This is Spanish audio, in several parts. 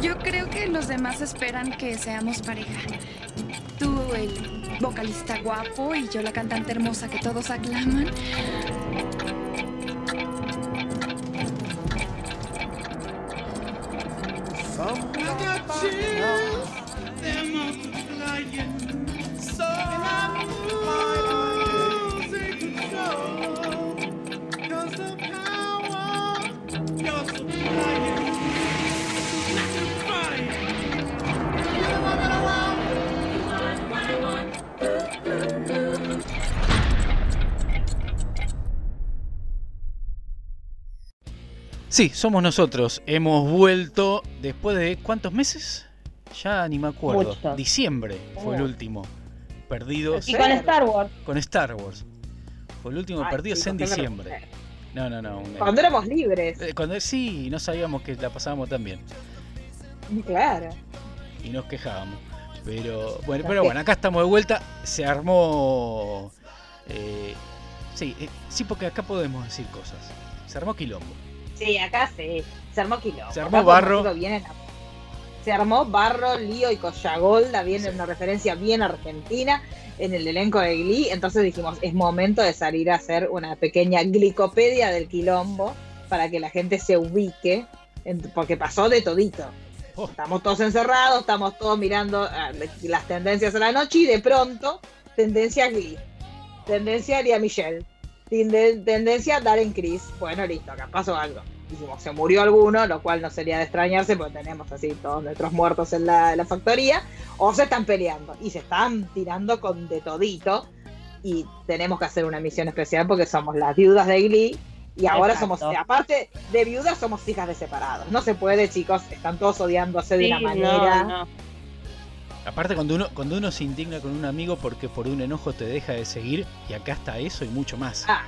Yo creo que los demás esperan que seamos pareja. Tú, el vocalista guapo, y yo, la cantante hermosa que todos aclaman. Sí, somos nosotros. Hemos vuelto después de cuántos meses? Ya ni me acuerdo. Mucho. Diciembre fue el último. Perdidos Y con Star Wars. con Star Wars. Fue el último Ay, perdidos en diciembre. No, no, no. Cuando éramos libres. Eh, Cuando sí, no sabíamos que la pasábamos tan bien. Claro. y nos quejábamos. Pero bueno, pero bueno, acá estamos de vuelta. Se armó. eh, sí, eh, sí, porque acá podemos decir cosas. Se armó quilombo. Sí, acá sí. Se armó quilombo. Se armó Acá barro. Se armó barro, lío y collagolda. Viene Sí. una referencia bien argentina en el elenco de Glee. Entonces dijimos, es momento de salir a hacer una pequeña glicopedia del quilombo para que la gente se ubique. en- porque pasó de todito. Oh. Estamos todos encerrados, estamos todos mirando ah, las tendencias a la noche y de pronto, tendencia Glee, tendencia Lía Michelle, tende- tendencia Darren Chris. Bueno, listo, acá pasó algo. Dijimos, se murió alguno, lo cual no sería de extrañarse porque tenemos así todos nuestros muertos en la, en la factoría, o se están peleando y se están tirando con de todito. Y tenemos que hacer una misión especial porque somos las viudas de Glee y ahora Exacto. somos, aparte de viudas, somos hijas de separados. No se puede, chicos, están todos odiándose de Sí, una no, manera. no. Aparte cuando uno, cuando uno se indigna con un amigo porque por un enojo te deja de seguir, y acá está eso y mucho más. Ah.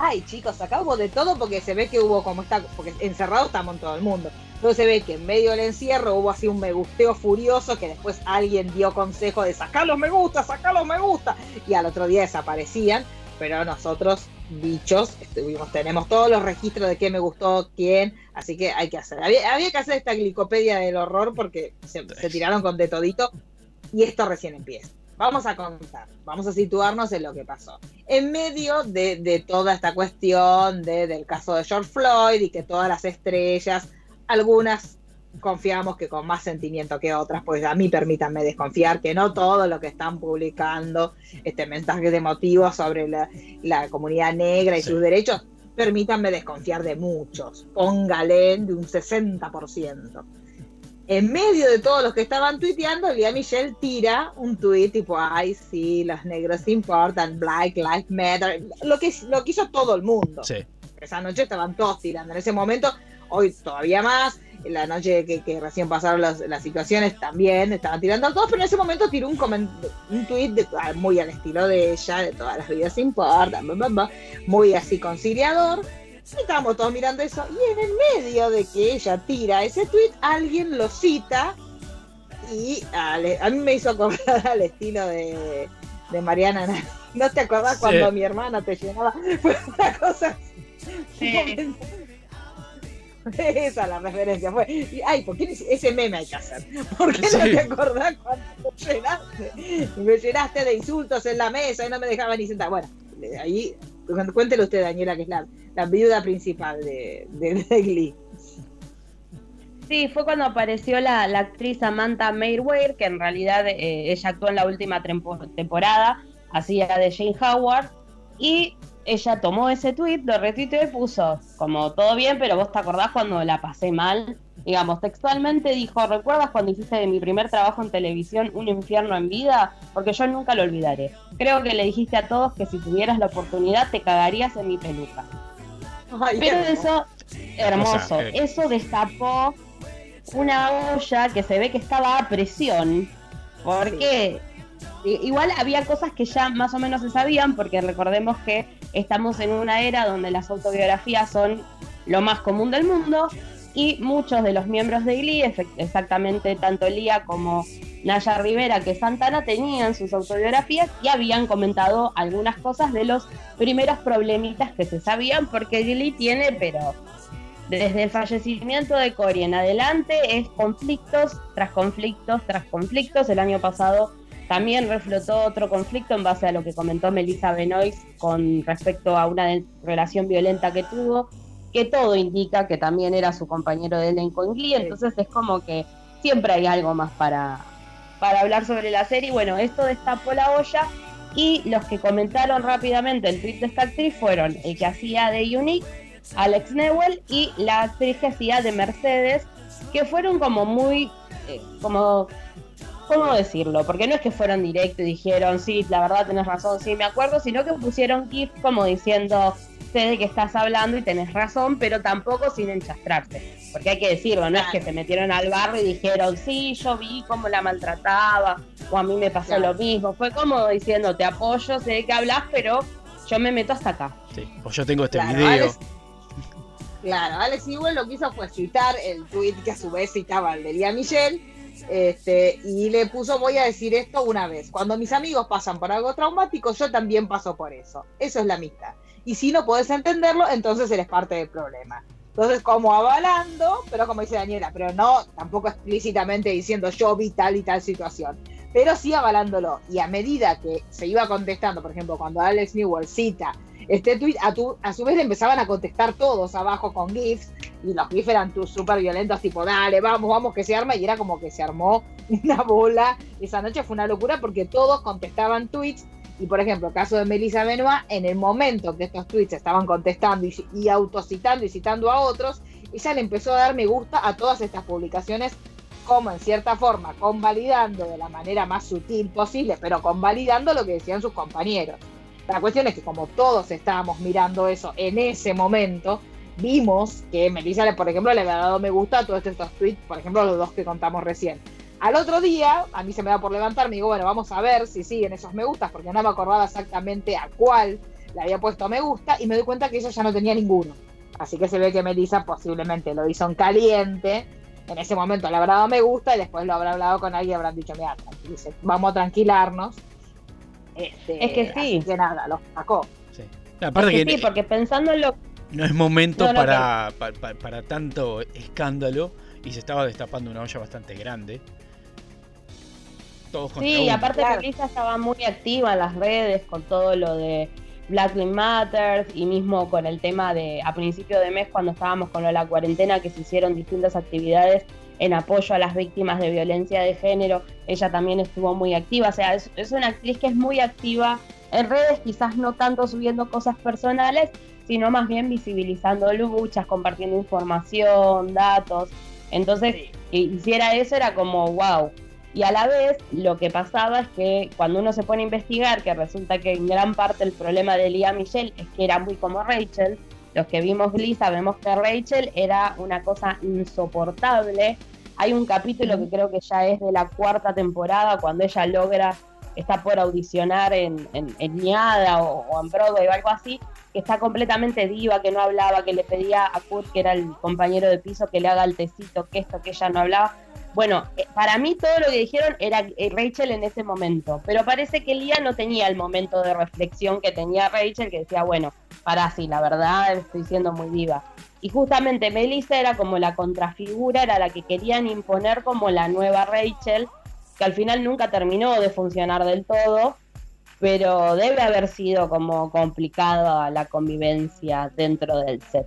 Ay, chicos, acá hubo de todo porque se ve que hubo como está, porque encerrado estamos en todo el mundo. Entonces se ve que en medio del encierro hubo así un me gusteo furioso que después alguien dio consejo de sacar los me gusta, sacar los me gusta, y al otro día desaparecían, pero nosotros, bichos, estuvimos, tenemos todos los registros de qué me gustó, quién, así que hay que hacer. Había, había que hacer esta glicopedia del horror porque se, se tiraron con de todito y esto recién empieza. Vamos a contar, vamos a situarnos en lo que pasó en medio de, de toda esta cuestión de, del caso de George Floyd y que todas las estrellas, algunas confiamos que con más sentimiento que otras, pues a mí permítanme desconfiar que no todo lo que están publicando, este mensaje de motivo sobre la, la comunidad negra y Sí. sus derechos, permítanme desconfiar de muchos, póngale de un 60%. En medio de todos los que estaban tuiteando, Lía Michelle tira un tuit tipo, ay, sí, los negros importan, Black Lives Matter, lo que, lo que hizo todo el mundo. Sí. Esa noche estaban todos tirando. En ese momento, hoy todavía más, la noche que, que recién pasaron las, las situaciones también estaban tirando todos, pero en ese momento tiró un, un tuit de- ah, muy al estilo de ella, de todas las vidas importan, muy así conciliador. Y estábamos todos mirando eso. Y en el medio de que ella tira ese tweet, alguien lo cita. Y ale- a mí me hizo acordar al estilo de, de Mariana. ¿No te acordás Sí. cuando mi hermana te llenaba? Fue una cosa Sí. Esa es la referencia fue. y, Ay, ¿por qué ese meme hay que hacer? ¿Por qué no te acordás cuando me llenaste? Me llenaste de insultos en la mesa y no me dejaba ni sentar. Bueno, ahí, cu- cuéntele usted, Daniela, que es la, la viuda principal de, de, de Glee. Sí, fue cuando apareció la, la actriz Samantha Mayweather, que en realidad eh, ella actuó en la última trempo- temporada, hacía de Jane Howard, y ella tomó ese tweet, lo retuiteó y puso como todo bien, pero vos te acordás cuando la pasé mal. Digamos, textualmente dijo, ¿recuerdas cuando hiciste de mi primer trabajo en televisión un infierno en vida? Porque yo nunca lo olvidaré. Creo que le dijiste a todos que si tuvieras la oportunidad te cagarías en mi peluca. Ay, Pero hermoso. eso, hermoso, eh. eso destapó una olla que se ve que estaba a presión, porque igual había cosas que ya más o menos se sabían, porque recordemos que estamos en una era donde las autobiografías son lo más común del mundo, y muchos de los miembros de Glee, exactamente tanto Lía como Naya Rivera que Santana, tenían sus autobiografías y habían comentado algunas cosas de los primeros problemitas que se sabían, porque Glee tiene, pero Desde el fallecimiento de Cory en adelante es conflictos tras conflictos tras conflictos. El año pasado también reflotó otro conflicto en base a lo que comentó Melissa Benoist con respecto a una relación violenta que tuvo, que todo indica que también era su compañero de elenco en Glee, entonces es como que siempre hay algo más para, para hablar sobre la serie. Bueno, esto destapó la olla y los que comentaron rápidamente el tweet de esta actriz fueron el que hacía de Unique, Alex Newell, y la actriz que hacía de Mercedes, que fueron como muy, eh, como ¿cómo decirlo? Porque no es que fueron directos y dijeron, sí, la verdad tenés razón, sí, me acuerdo, sino que pusieron GIF como diciendo, sé de qué estás hablando y tenés razón, pero tampoco sin enchastrarse. Porque hay que decirlo, no es que se metieron al barro y dijeron, sí, yo vi cómo la maltrataba, o a mí me pasó lo mismo. Fue como diciendo, te apoyo, sé de qué hablas, pero yo me meto hasta acá. Sí, pues yo tengo este video. claro, Alex igual lo que hizo fue citar el tweet que a su vez citaba el de Lía Michelle este, y le puso, voy a decir esto una vez, cuando mis amigos pasan por algo traumático, yo también paso por eso. Eso es la amistad. Y si no puedes entenderlo, entonces eres parte del problema. Entonces, como avalando, pero como dice Daniela, pero no tampoco explícitamente diciendo yo vi tal y tal situación, pero sí avalándolo. Y a medida que se iba contestando, por ejemplo, cuando Alex Newell cita este tweet, a, su vez le empezaban a contestar todos abajo con GIFs, y los GIFs eran súper violentos, tipo, dale, vamos, vamos, que se arma, y era como que se armó una bola. Esa noche fue una locura porque todos contestaban tweets, y por ejemplo, el caso de Melissa Benoit, en el momento que estos tweets estaban contestando y, y autocitando y citando a otros, ella le empezó a dar me gusta a todas estas publicaciones como en cierta forma convalidando de la manera más sutil posible, pero convalidando lo que decían sus compañeros. La cuestión es que como todos estábamos mirando eso en ese momento, vimos que Melissa, por ejemplo, le había dado me gusta a todos estos tweets, por ejemplo, los dos que contamos recién. Al otro día, a mí se me da por levantar, me digo, bueno, vamos a ver si siguen esos me gustas, porque no me acordaba exactamente a cuál le había puesto me gusta, y me doy cuenta que ella ya no tenía ninguno. Así que se ve que Melissa posiblemente lo hizo en caliente, en ese momento le habrá dado me gusta, y después lo habrá hablado con alguien y habrán dicho, mira, vamos a tranquilarnos este, es que sí. que nada, lo sacó. Sí. Aparte que, sí, porque pensando en lo. No es momento para, para, tanto escándalo y se estaba destapando una olla bastante grande. Todos sí, aparte que Lisa estaba muy activa en las redes con todo lo de Black Lives Matter y mismo con el tema de a principio de mes cuando estábamos con la cuarentena que se hicieron distintas actividades en apoyo a las víctimas de violencia de género. Ella también estuvo muy activa, o sea, es, una actriz que es muy activa en redes, quizás no tanto subiendo cosas personales, sino más bien visibilizando luchas, compartiendo información, datos. Entonces, que hiciera eso era como wow. Y a la vez, lo que pasaba es que cuando uno se pone a investigar, que resulta que en gran parte el problema de Lía Michelle es que era muy como Rachel, los que vimos Glee sabemos que Rachel era una cosa insoportable, hay un capítulo que creo que ya es de la cuarta temporada, cuando ella logra, está por audicionar en, en, o, en Broadway o algo así, que está completamente diva, que no hablaba, que le pedía a Kurt, que era el compañero de piso, que le haga el tecito, que esto, que ella no hablaba. Bueno, eh, para mí todo lo que dijeron era eh, Rachel en ese momento, pero parece que Lía no tenía el momento de reflexión que tenía Rachel, que decía, bueno, para sí, la verdad estoy siendo muy diva. Y justamente Melissa era como la contrafigura, era la que querían imponer como la nueva Rachel, que al final nunca terminó de funcionar del todo, pero debe haber sido como complicada la convivencia dentro del set.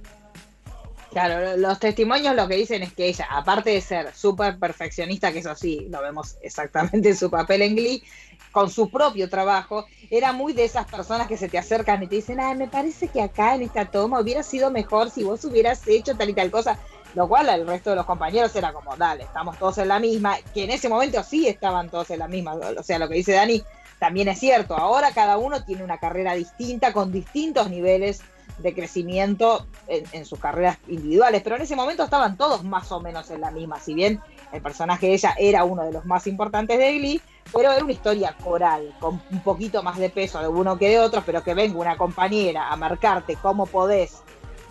Claro, los testimonios lo que dicen es que ella, aparte de ser súper perfeccionista, que eso sí, lo vemos exactamente en su papel en Glee, con su propio trabajo, era muy de esas personas que se te acercan y te dicen, ay, me parece que acá en esta toma hubiera sido mejor si vos hubieras hecho tal y tal cosa. Lo cual el resto de los compañeros era como, dale, estamos todos en la misma, que en ese momento sí estaban todos en la misma. O sea, lo que dice Dani también es cierto. Ahora cada uno tiene una carrera distinta, con distintos niveles de crecimiento en, sus carreras individuales, pero en ese momento estaban todos más o menos en la misma, si bien el personaje de ella era uno de los más importantes de Glee, pero era una historia coral, con un poquito más de peso de uno que de otro, pero que venga una compañera a marcarte cómo podés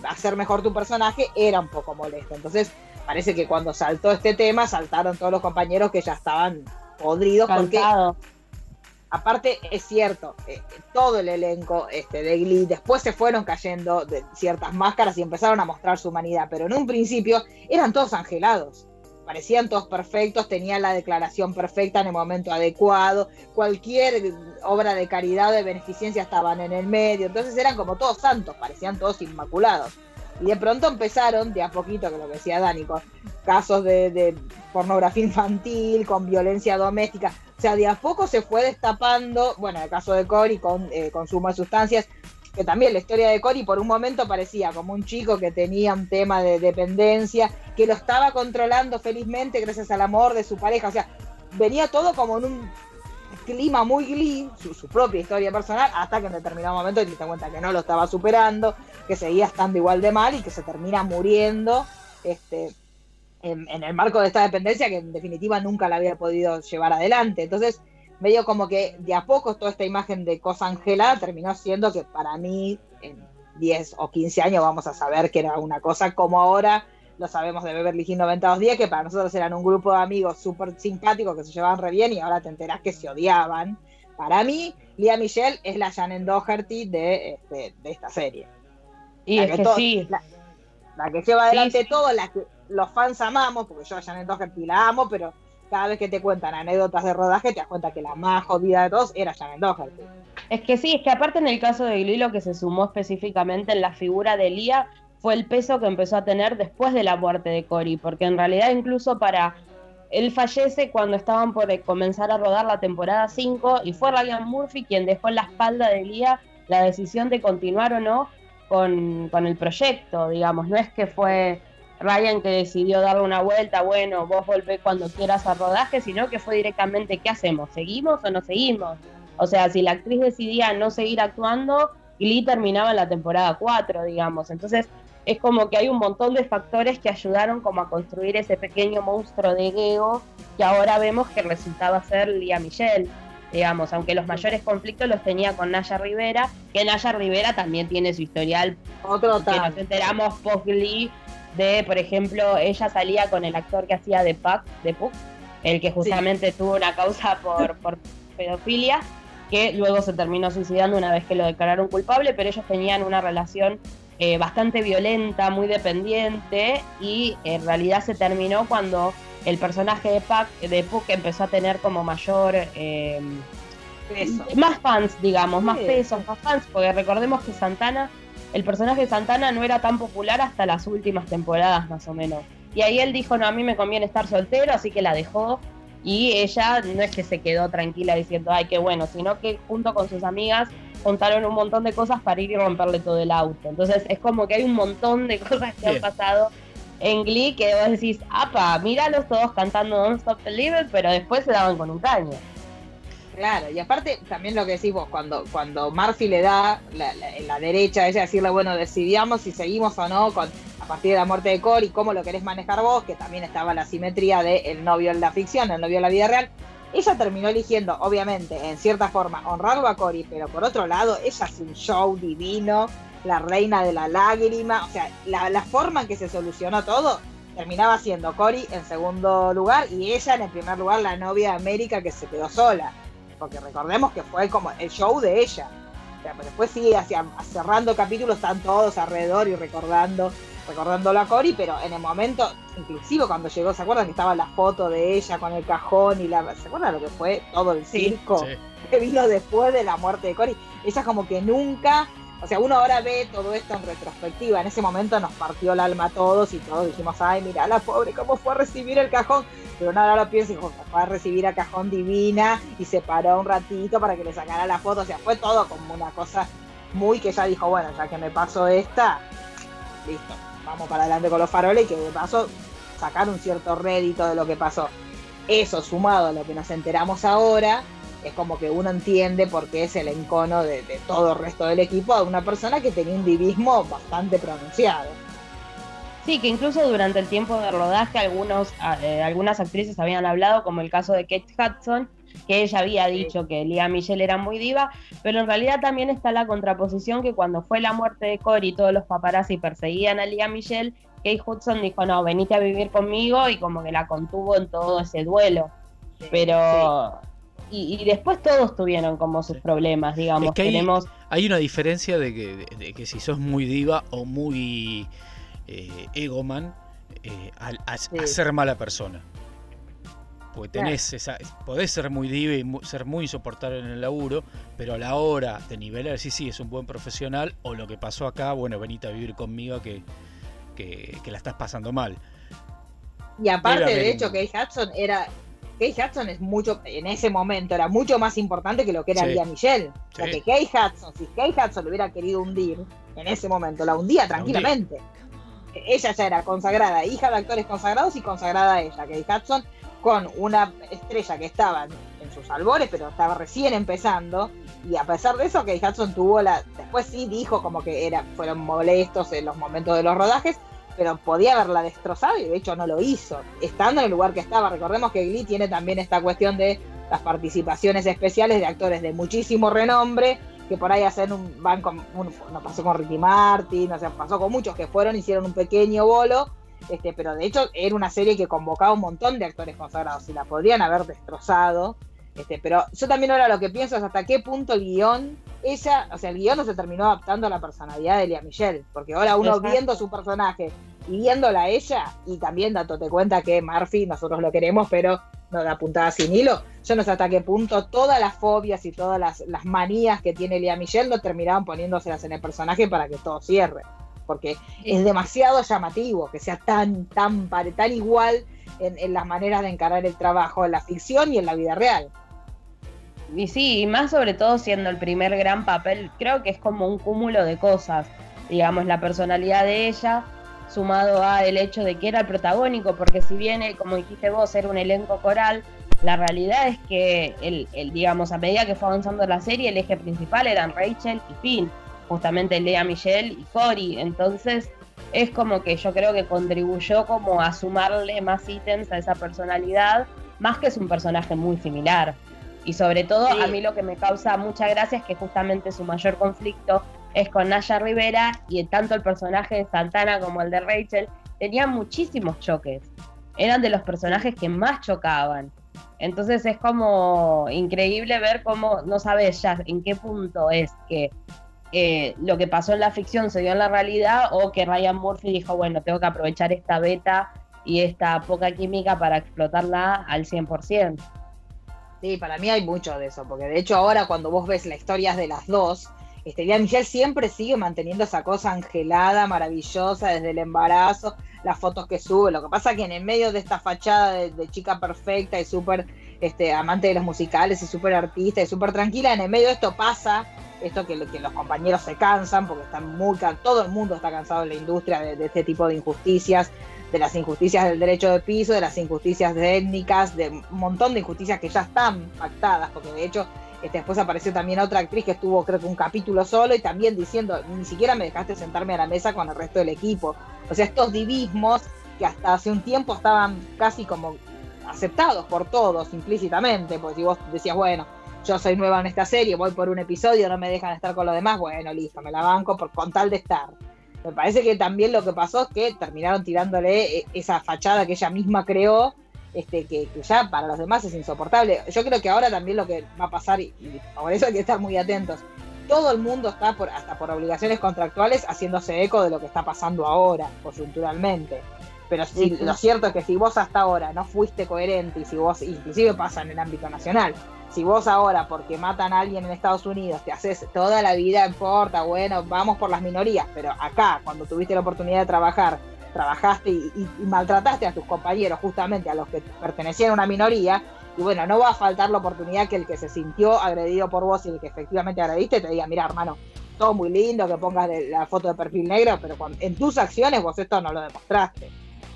hacer mejor tu personaje, era un poco molesto. Entonces, parece que cuando saltó este tema, saltaron todos los compañeros que ya estaban podridos porque aparte es cierto, eh, todo el elenco este, de Glee después se fueron cayendo de ciertas máscaras y empezaron a mostrar su humanidad, pero en un principio eran todos angelados parecían todos perfectos, tenían la declaración perfecta en el momento adecuado, cualquier obra de caridad o de beneficencia estaban en el medio, entonces eran como todos santos, parecían todos inmaculados. Y de pronto empezaron, de a poquito, que lo que decía Dani, con casos de, pornografía infantil, con violencia doméstica. O sea, de a poco se fue destapando, bueno, el caso de Cory con eh, consumo de sustancias, que también la historia de Cory por un momento parecía como un chico que tenía un tema de dependencia, que lo estaba controlando felizmente gracias al amor de su pareja. O sea, venía todo como en un clima muy glee, su, propia historia personal, hasta que en determinado momento te das cuenta que no lo estaba superando, que seguía estando igual de mal y que se termina muriendo este, en, en el marco de esta dependencia que en definitiva nunca la había podido llevar adelante. Entonces, medio como que de a poco toda esta imagen de cosa angelada terminó siendo que para mí en 10 o 15 años vamos a saber que era una cosa como ahora lo sabemos de Beverly Hills 9210, que para nosotros eran un grupo de amigos súper simpáticos que se llevaban re bien y ahora te enterás que se odiaban. Para mí, Lía Michelle es la Shannon Doherty de, este, de esta serie. Y es que, sí. La, que lleva adelante todo, la que los fans amamos, porque yo a Shannon Doherty la amo, pero cada vez que te cuentan anécdotas de rodaje te das cuenta que la más jodida de todos era Shannon Doherty. Es que sí, es que aparte en el caso de Glee lo que se sumó específicamente en la figura de Lía fue el peso que empezó a tener después de la muerte de Cory, porque en realidad incluso para él fallece cuando estaban por comenzar a rodar la temporada 5 y fue Ryan Murphy quien dejó en la espalda de Lía la decisión de continuar o no con, con el proyecto, digamos, no es que fue Ryan que decidió darle una vuelta, bueno, vos volvés cuando quieras a rodaje, sino que fue directamente, ¿qué hacemos? ¿Seguimos o no seguimos? O sea, si la actriz decidía no seguir actuando, Glee terminaba en la temporada 4, digamos. Entonces, es como que hay un montón de factores que ayudaron como a construir ese pequeño monstruo de Geo que ahora vemos que resultaba ser Lía Michelle digamos, aunque los mayores conflictos los tenía con Naya Rivera, que Naya Rivera también tiene su historial, Otro que nos enteramos post-Glee de, por ejemplo, ella salía con el actor que hacía de Puck, de Puck, el que justamente tuvo una causa por, por pedofilia, que luego se terminó suicidando una vez que lo declararon culpable, pero ellos tenían una relación eh, bastante violenta, muy dependiente, y en realidad se terminó cuando el personaje de Puck, de Puck empezó a tener como mayor... Eh, más fans, digamos, más pesos, más fans, porque recordemos que Santana el personaje de Santana no era tan popular hasta las últimas temporadas más o menos. Y ahí él dijo, no, a mí me conviene estar soltero, así que la dejó. Y ella no es que se quedó tranquila diciendo, ay, qué bueno, sino que junto con sus amigas contaron un montón de cosas para ir y romperle todo el auto. Entonces es como que hay un montón de cosas que han pasado en Glee que vos decís, apa, míralos todos cantando Don't Stop Believing, pero después se daban con un caño. Claro, y aparte también lo que decís vos, cuando, cuando Murphy le da la, la, derecha a ella decirle, bueno, decidamos si seguimos o no con a partir de la muerte de Cory, cómo lo querés manejar vos, que también estaba la simetría de el novio en la ficción, el novio en la vida real. Ella terminó eligiendo, obviamente, en cierta forma, honrarlo a Cory, pero por otro lado, ella es un show divino, la reina de la lágrima, o sea, la, la forma en que se solucionó todo terminaba siendo Cory en segundo lugar y ella en el primer lugar, la novia de América que se quedó sola porque recordemos que fue como el show de ella. pero después sigue hacia, cerrando capítulos, están todos alrededor y recordando, recordándolo a Cory, pero en el momento, inclusive cuando llegó, ¿se acuerdan que estaba la foto de ella con el cajón y la. ¿Se acuerdan lo que fue todo el circo que vino después de la muerte de Cory? Ella como que nunca o sea, uno ahora ve todo esto en retrospectiva. En ese momento nos partió el alma a todos y todos dijimos, ay, mira la pobre, cómo fue a recibir el cajón. Pero nada, ahora lo pienso y fue a recibir a cajón divina y se paró un ratito para que le sacara la foto. O sea, fue todo como una cosa muy que ella dijo, bueno, ya que me pasó esta, listo, vamos para adelante con los faroles y que de paso sacar un cierto rédito de lo que pasó. Eso sumado a lo que nos enteramos ahora, es como que uno entiende por qué es el encono de, todo el resto del equipo a una persona que tenía un divismo bastante pronunciado. Sí, que incluso durante el tiempo de rodaje algunos, eh, algunas actrices habían hablado, como el caso de Kate Hudson, que ella había dicho que Lía Michelle era muy diva, pero en realidad también está la contraposición que cuando fue la muerte de Cory todos los paparazzi perseguían a Lía Michelle, Kate Hudson dijo, no, venite a vivir conmigo y como que la contuvo en todo ese duelo. pero y, después todos tuvieron como sus problemas, digamos. Es que hay, una diferencia de que, que, si sos muy diva o muy eh, egoman, eh, al, a, ser mala persona. Porque tenés esa, podés ser muy diva y ser muy insoportable en el laburo, pero a la hora de nivelar, sí, sí, es un buen profesional, o lo que pasó acá, bueno, venite a vivir conmigo que, que, la estás pasando mal. Y aparte, de hecho, que Hudson era Kay Hudson es mucho, en ese momento era mucho más importante que lo que era sí. Michelle. O sea, que Kay Hudson, si Kay Hudson lo hubiera querido hundir en ese momento, la hundía tranquilamente. Ella ya era consagrada, hija de actores consagrados y consagrada ella. Kay Hudson con una estrella que estaba en sus albores, pero estaba recién empezando. Y a pesar de eso, Kay Hudson tuvo la. Después sí dijo como que era, fueron molestos en los momentos de los rodajes, pero podía haberla destrozado y de hecho no lo hizo, estando en el lugar que estaba. Recordemos que Glee tiene también esta cuestión de las participaciones especiales de actores de muchísimo renombre, que por ahí hacen un, van con, no pasó con Ricky Martin, o sea, pasó con muchos que fueron, hicieron un pequeño bolo, este, pero de hecho era una serie que convocaba un montón de actores consagrados y la podrían haber destrozado. Este, pero yo también ahora lo que pienso es hasta qué punto el guion, ella, o sea, el guion no se terminó adaptando a la personalidad de Elia Michelle, porque ahora uno viendo su personaje y viéndola a ella, y también dándote cuenta que Murphy nosotros lo queremos, pero no da puntada sin hilo, yo no sé hasta qué punto todas las fobias y todas las, manías que tiene Elia Michelle no terminaban poniéndoselas en el personaje para que todo cierre, porque es demasiado llamativo que sea tan, tan, tan igual en, en las maneras de encarar el trabajo en la ficción y en la vida real. Y sí, y más sobre todo siendo el primer gran papel, creo que es como un cúmulo de cosas. Digamos, la personalidad de ella, sumado a el hecho de que era el protagónico, porque si viene, como dijiste vos, era un elenco coral, la realidad es que, el, el, digamos, a medida que fue avanzando la serie, el eje principal eran Rachel y Finn, justamente Lea Michelle y Cory. Entonces, es como que yo creo que contribuyó como a sumarle más ítems a esa personalidad, más que es un personaje muy similar. Y sobre todo a mí lo que me causa mucha gracia es que justamente su mayor conflicto es con Naya Rivera y tanto el personaje de Santana como el de Rachel tenían muchísimos choques. Eran de los personajes que más chocaban. Entonces es como increíble ver cómo no sabes ya en qué punto es que eh, lo que pasó en la ficción se dio en la realidad o que Ryan Murphy dijo, bueno, tengo que aprovechar esta beta y esta poca química para explotarla al 100%. Sí, para mí hay mucho de eso, porque de hecho ahora cuando vos ves las historias de las dos, este, Michelle siempre sigue manteniendo esa cosa angelada, maravillosa, desde el embarazo, las fotos que sube. Lo que pasa que en el medio de esta fachada de, chica perfecta y súper este, amante de los musicales y súper artista y súper tranquila, en el medio de esto pasa esto que, los compañeros se cansan, porque están muy todo el mundo está cansado en la industria de este tipo de injusticias, de las injusticias del derecho de piso, de las injusticias étnicas, de un montón de injusticias que ya están pactadas, porque de hecho este, después apareció también otra actriz que estuvo creo que un capítulo solo y también diciendo, ni siquiera me dejaste sentarme a la mesa con el resto del equipo. O sea, estos divismos que hasta hace un tiempo estaban casi como aceptados por todos implícitamente, porque si vos decías, bueno, yo soy nueva en esta serie, voy por un episodio, no me dejan estar con los demás, bueno, listo, me la banco por, con tal de estar. Me parece que también lo que pasó es que terminaron tirándole eh, esa fachada que ella misma creó, este, que, ya para los demás es insoportable. Yo creo que ahora también lo que va a pasar, y, por eso hay que estar muy atentos, todo el mundo está, por, hasta por obligaciones contractuales, haciéndose eco de lo que está pasando ahora, coyunturalmente. Pero si, lo cierto es que si vos hasta ahora no fuiste coherente y si vos, inclusive pasa en el ámbito nacional, si vos ahora, porque matan a alguien en Estados Unidos, te haces toda la vida, importa, bueno, vamos por las minorías, pero acá, cuando tuviste la oportunidad de trabajar, trabajaste y, maltrataste a tus compañeros, justamente a los que pertenecían a una minoría, y bueno, no va a faltar la oportunidad que el que se sintió agredido por vos y el que efectivamente agrediste te diga, mira, hermano, todo muy lindo que pongas la foto de perfil negro, pero en tus acciones vos esto no lo demostraste.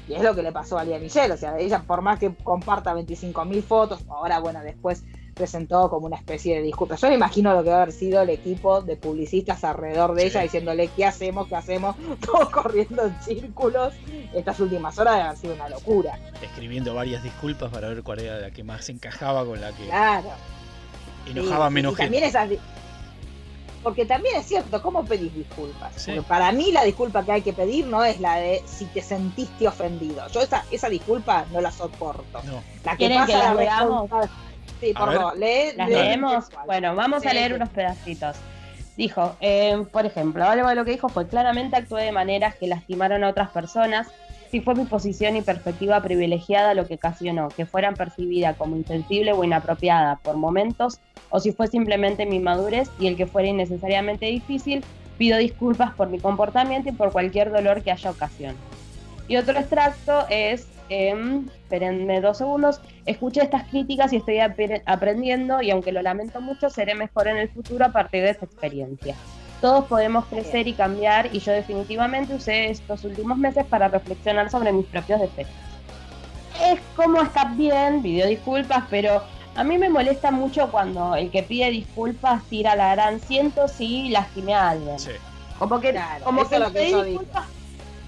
Y es lo que le pasó a Lía Michelle, o sea, ella por más que comparta 25.000 fotos, ahora bueno, después presentó como una especie de disculpa. Yo me imagino lo que va a haber sido el equipo de publicistas alrededor de ella diciéndole qué hacemos, qué hacemos, todos corriendo en círculos. Estas últimas horas debe haber sido una locura. Escribiendo varias disculpas para ver cuál era la que más encajaba con la que claro. enojaba menos También esas porque también es cierto, ¿cómo pedís disculpas? Para mí la disculpa que hay que pedir no es la de si te sentiste ofendido. Yo esa, esa disculpa no la soporto. La que pasa que la veamos? Sí, por favor, lee, ¿Las leemos? Bueno, vamos a leer unos pedacitos. Dijo, eh, por ejemplo, algo de lo que dijo fue, claramente actué de maneras que lastimaron a otras personas, si fue mi posición y perspectiva privilegiada lo que ocasionó que fueran percibida como insensible o inapropiada por momentos, o si fue simplemente mi madurez y el que fuera innecesariamente difícil, pido disculpas por mi comportamiento y por cualquier dolor que haya ocasión. Y otro extracto es, eh, espérenme dos segundos, escuché estas críticas y estoy aprendiendo y aunque lo lamento mucho, seré mejor en el futuro a partir de esta experiencia. Todos podemos crecer y cambiar y yo definitivamente usé estos últimos meses para reflexionar sobre mis propios defectos. Es como está bien, pidió disculpas, pero a mí me molesta mucho cuando el que pide disculpas tira la gran siento si lastimé a alguien. Como que, como que, disculpas,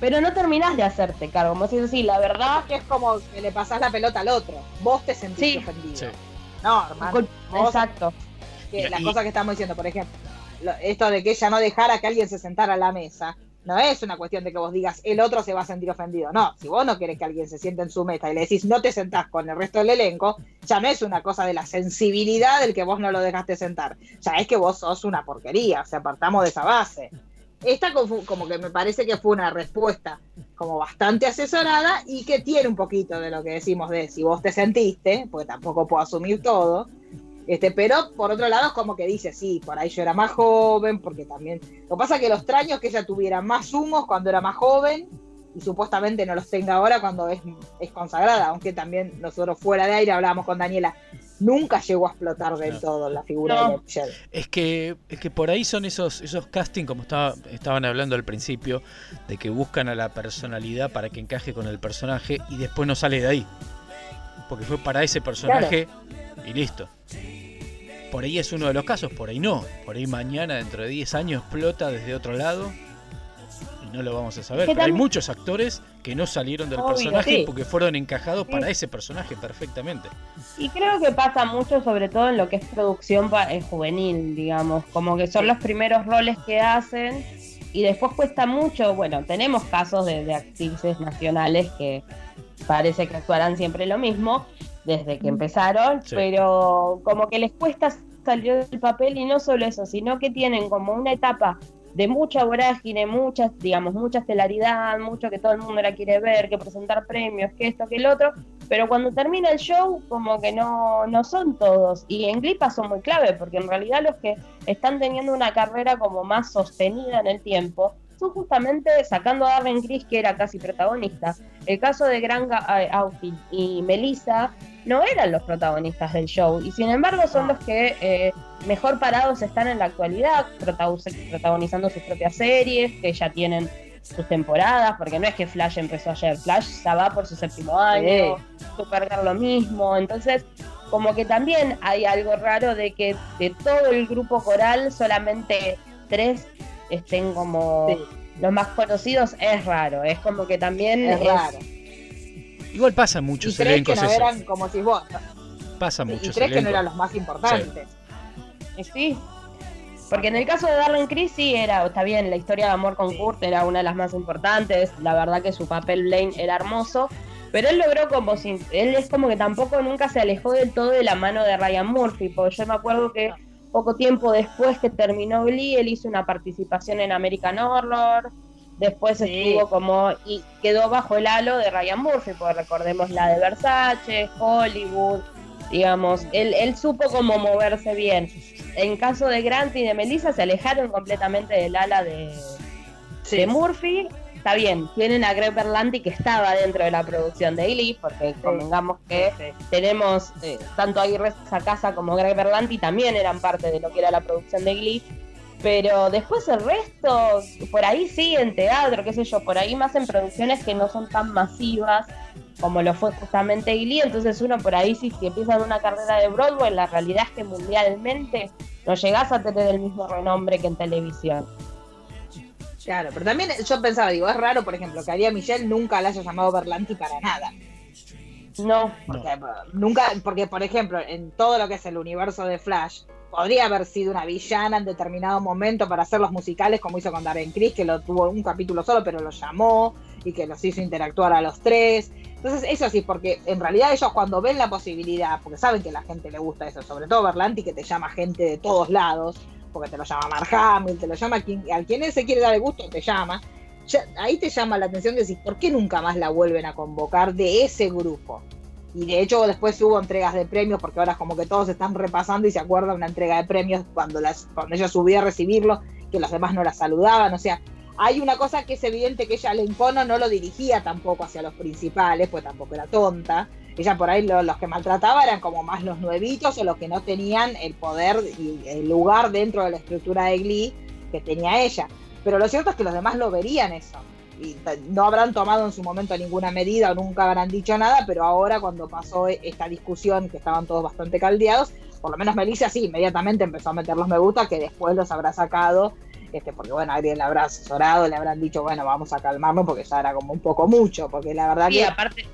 pero no terminás de hacerte cargo. Como si sí, la verdad. que es como que le pasás la pelota al otro. Vos te sentís ofendido. No, hermano. Exacto. Que las cosas que estamos diciendo, por ejemplo, esto de que ella no dejara que alguien se sentara a la mesa, no es una cuestión de que vos digas el otro se va a sentir ofendido. No, si vos no querés que alguien se siente en su mesa y le decís no te sentás con el resto del elenco, ya no es una cosa de la sensibilidad del que vos no lo dejaste sentar. Ya es que vos sos una porquería, o sea, apartamos de esa base. Esta como que me parece que fue una respuesta como bastante asesorada y que tiene un poquito de lo que decimos de si vos te sentiste, porque tampoco puedo asumir todo, este, pero por otro lado es como que dice, sí, por ahí yo era más joven, porque también... Lo que pasa es que los traños que ella tuviera más humos cuando era más joven y supuestamente no los tenga ahora cuando es, es consagrada, aunque también nosotros fuera de aire hablábamos con Daniela, nunca llegó a explotar del todo la figura de Michelle. Es que, es que por ahí son esos, esos castings, como estaba, estaban hablando al principio, de que buscan a la personalidad para que encaje con el personaje y después no sale de ahí. Porque fue para ese personaje y listo. Por ahí es uno de los casos, por ahí no. Por ahí mañana, dentro de 10 años, explota desde otro lado y no lo vamos a saber. Pero hay muchos actores que no salieron del personaje porque fueron encajados para ese personaje perfectamente. Y creo que pasa mucho, sobre todo en lo que es producción eh, juvenil, digamos. Como que son los primeros roles que hacen y después cuesta mucho. Bueno, tenemos casos de, de actrices nacionales que parece que actuarán siempre lo mismo desde que empezaron, pero como que les cuesta salir del papel y no solo eso, sino que tienen como una etapa de mucha vorágine, mucha, digamos, mucha estelaridad, mucho que todo el mundo la quiere ver, que presentar premios, que esto, que el otro, pero cuando termina el show, como que no, no son todos. Y en Glipa son muy clave, porque en realidad los que están teniendo una carrera como más sostenida en el tiempo son justamente sacando a Darren Criss, que era casi protagonista. El caso de Granga Outfit y Melissa no eran los protagonistas del show y sin embargo son los que eh, mejor parados están en la actualidad, protagonizando sus propias series, que ya tienen sus temporadas, porque no es que Flash empezó ayer, Flash ya va por su séptimo año, Supergirl lo mismo, entonces como que también hay algo raro de que de todo el grupo coral solamente tres estén como los más conocidos, es raro, es como que también es raro Igual pasa muchos y elencos que no eran como si vos. Pasa mucho. Y tres que no eran los más importantes. Sí. Porque en el caso de Darren Criss sí era, está bien, la historia de amor con Kurt era una de las más importantes, la verdad que su papel Blaine era hermoso, pero él logró como sin, él es como que tampoco nunca se alejó del todo de la mano de Ryan Murphy, porque yo me acuerdo que poco tiempo después que terminó Glee, él hizo una participación en American Horror, Después estuvo como y quedó bajo el halo de Ryan Murphy, porque recordemos la de Versace, Hollywood, digamos, él, él supo cómo moverse bien. En caso de Grant y de Melissa se alejaron completamente del ala de, de Murphy. Está bien, tienen a Greg Berlanti que estaba dentro de la producción de Glee, porque convengamos que tenemos eh, tanto Aguirre Sacasa como Greg Berlanti también eran parte de lo que era la producción de Glee pero después el resto, por ahí sí, en teatro, qué sé yo, por ahí más en producciones que no son tan masivas como lo fue justamente Glee, entonces uno por ahí sí, si empieza en una carrera de Broadway, la realidad es que mundialmente no llegás a tener el mismo renombre que en televisión. Claro, pero también yo pensaba, digo, es raro, por ejemplo, que Aria Michelle nunca la haya llamado Berlanti para nada. No. Porque, nunca, porque por ejemplo, en todo lo que es el universo de Flash, podría haber sido una villana en determinado momento para hacer los musicales, como hizo con Darren Criss, que lo tuvo un capítulo solo, pero lo llamó y que los hizo interactuar a los tres. Entonces, eso sí, porque en realidad ellos cuando ven la posibilidad, porque saben que a la gente le gusta eso, sobre todo Berlanti, que te llama gente de todos lados, porque te lo llama Mark Hamill, te lo llama quien, a quien se quiere dar el gusto, te llama. ahí te llama la atención de decir, ¿por qué nunca más la vuelven a convocar de ese grupo? Y de hecho después hubo entregas de premios, porque ahora como que todos están repasando y se acuerdan una entrega de premios cuando, las, cuando ella subía a recibirlo, que los demás no la saludaban, o sea, hay una cosa que es evidente que ella al encono no lo dirigía tampoco hacia los principales, pues tampoco era tonta. Ella por ahí los que maltrataba eran como más los nuevitos o los que no tenían el poder y el lugar dentro de la estructura de Glee que tenía ella. Pero lo cierto es que los demás lo verían eso. Y no habrán tomado en su momento ninguna medida o nunca habrán dicho nada, pero ahora cuando pasó esta discusión que estaban todos bastante caldeados, por lo menos Melissa sí, inmediatamente empezó a meter los me gusta que después los habrá sacado este, porque bueno, alguien le habrá asesorado, le habrán dicho, bueno, vamos a calmarnos porque ya era como un poco mucho, porque la verdad que... aparte...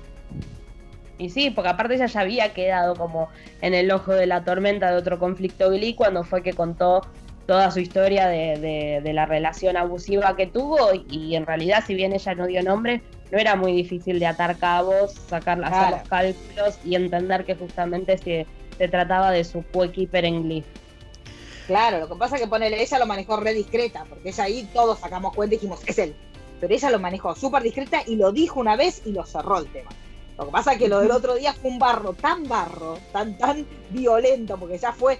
Y sí, porque aparte ella ya había quedado como en el ojo de la tormenta de otro conflicto Glee cuando fue que contó toda su historia de, la relación abusiva que tuvo y, en realidad si bien ella no dio nombre, no era muy difícil de atar cabos, sacar hacer los cálculos y entender que justamente se, se trataba de su coequiper en Glee. Claro, lo que pasa es que ponele, ella lo manejó re discreta, porque ella ahí todos sacamos cuenta y dijimos, es él. Pero ella lo manejó súper discreta y lo dijo una vez y lo cerró el tema. Lo que pasa es que lo del otro día fue un barro tan barro, tan, tan violento, porque ya fue,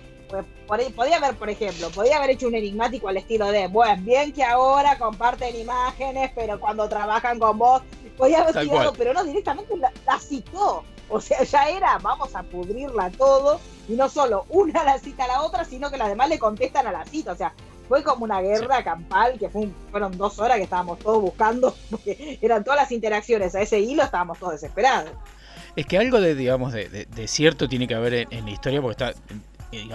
podía haber, por ejemplo, podía haber hecho un enigmático al estilo de, bueno, bien que ahora comparten imágenes, pero cuando trabajan con vos, podía haber tirado, pero no, directamente la, la citó. O sea, ya era, vamos a pudrirla todo y no solo una la cita a la otra, sino que las demás le contestan a la cita. O sea, fue como una guerra campal que fue fueron dos horas que estábamos todos buscando, porque eran todas las interacciones a ese hilo, estábamos todos desesperados. Es que algo de, digamos, de, cierto tiene que haber en, la historia, porque está,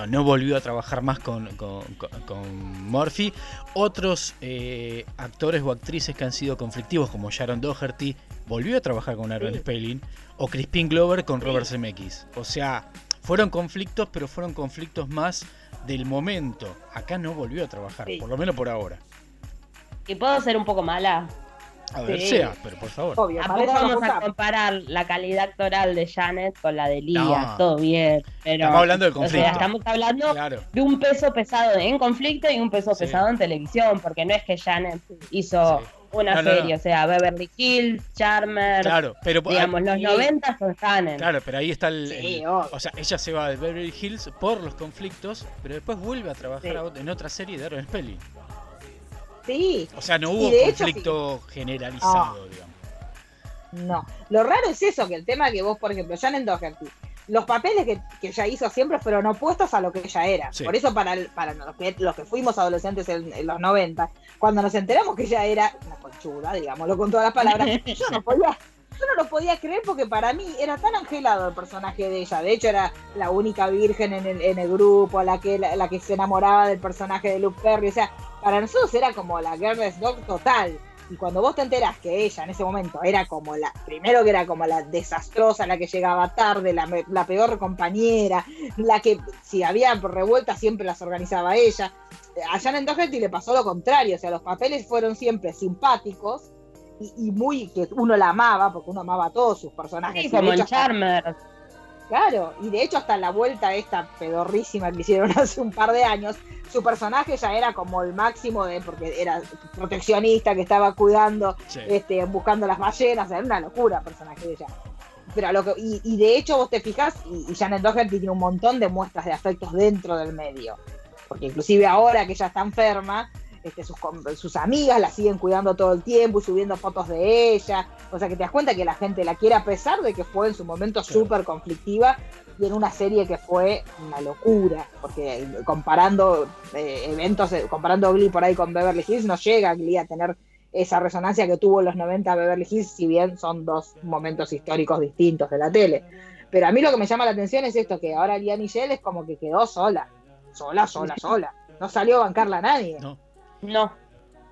no volvió a trabajar más con, con, Murphy. Otros eh, actores o actrices que han sido conflictivos, como Sharon Doherty, volvió a trabajar con Aaron Spelling, o Crispin Glover con Robert Zemeckis. O sea, fueron conflictos, pero fueron conflictos más del momento. Acá no volvió a trabajar, por lo menos por ahora. ¿Y puedo ser un poco mala? A ver, sea, pero por favor. Obvio, ¿A poco vamos a comparar la calidad actoral de Janet con la de Lía? Todo bien, pero... Estamos hablando del conflicto. estamos hablando de un peso pesado en conflicto y un peso pesado en televisión, porque no es que Janet hizo una serie, o sea, Beverly Hills, Charmer. Claro, pero digamos, los 90 son Janet. Claro, pero ahí está el, O sea, ella se va de Beverly Hills por los conflictos, pero después vuelve a trabajar en otra serie de Aaron Spelling. Sí. O sea, no hubo conflicto generalizado, digamos. No. Lo raro es eso, que el tema que vos, por ejemplo, Janet Doherty, los papeles que, ella hizo siempre fueron opuestos a lo que ella era. Por eso para, para los, que, los que fuimos adolescentes en, los 90, cuando nos enteramos que ella era una conchuda, digámoslo con todas las palabras, yo no podía... Yo no lo podía creer porque para mí era tan angelado el personaje de ella. De hecho, era la única virgen en el, en el grupo, la que, la, que se enamoraba del personaje de Luke Perry. O sea, para nosotros era como la Girl's Dog total. Y cuando vos te enterás que ella en ese momento era como la, primero que era como la desastrosa, la que llegaba tarde, la, la peor compañera, la que si había revueltas siempre las organizaba ella, a Janet Doherty le pasó lo contrario, o sea, los papeles fueron siempre simpáticos y, muy que uno la amaba, porque uno amaba a todos sus personajes. Sí, como en Charmer. Claro, y de hecho hasta la vuelta esta pedorrísima que hicieron hace un par de años, su personaje ya era como el máximo de, porque era proteccionista que estaba cuidando, este, buscando las ballenas, era una locura el personaje de ella. Pero lo que, y, de hecho vos te fijas, y, Janet Doherty tiene un montón de muestras de afectos dentro del medio. Porque inclusive ahora que ella está enferma, este, sus, sus amigas la siguen cuidando todo el tiempo y subiendo fotos de ella. O sea que te das cuenta que la gente la quiere a pesar de que fue en su momento súper conflictiva y en una serie que fue una locura. Porque comparando eh, eventos, eh, comparando Glee por ahí con Beverly Hills, no llega Glee a tener esa resonancia que tuvo en los 90 Beverly Hills, si bien son dos momentos históricos distintos de la tele. Pero a mí lo que me llama la atención es esto, que ahora Lian Michelle es como que quedó sola. Sola, sola, sola. No salió a bancarla a nadie. No. No.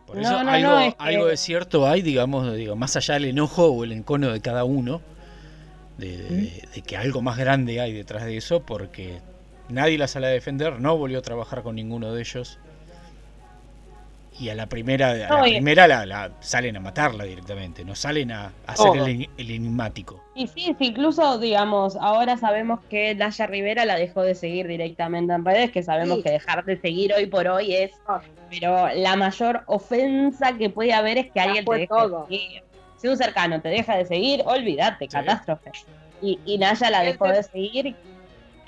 Por eso algo, de cierto hay, digamos, digo, más allá del enojo o el encono de cada uno, de, que algo más grande hay detrás de eso, porque nadie la sale a defender, no volvió a trabajar con ninguno de ellos. Y a la primera, la primera la, salen a matarla directamente, no salen a, hacer el, enigmático. Y sí, incluso, digamos, ahora sabemos que Naya Rivera la dejó de seguir directamente en redes, que sabemos que dejar de seguir hoy por hoy es. Pero la mayor ofensa que puede haber es que alguien te deje de seguir. Si un cercano te deja de seguir, olvídate, catástrofe. Y, y Naya la dejó de seguir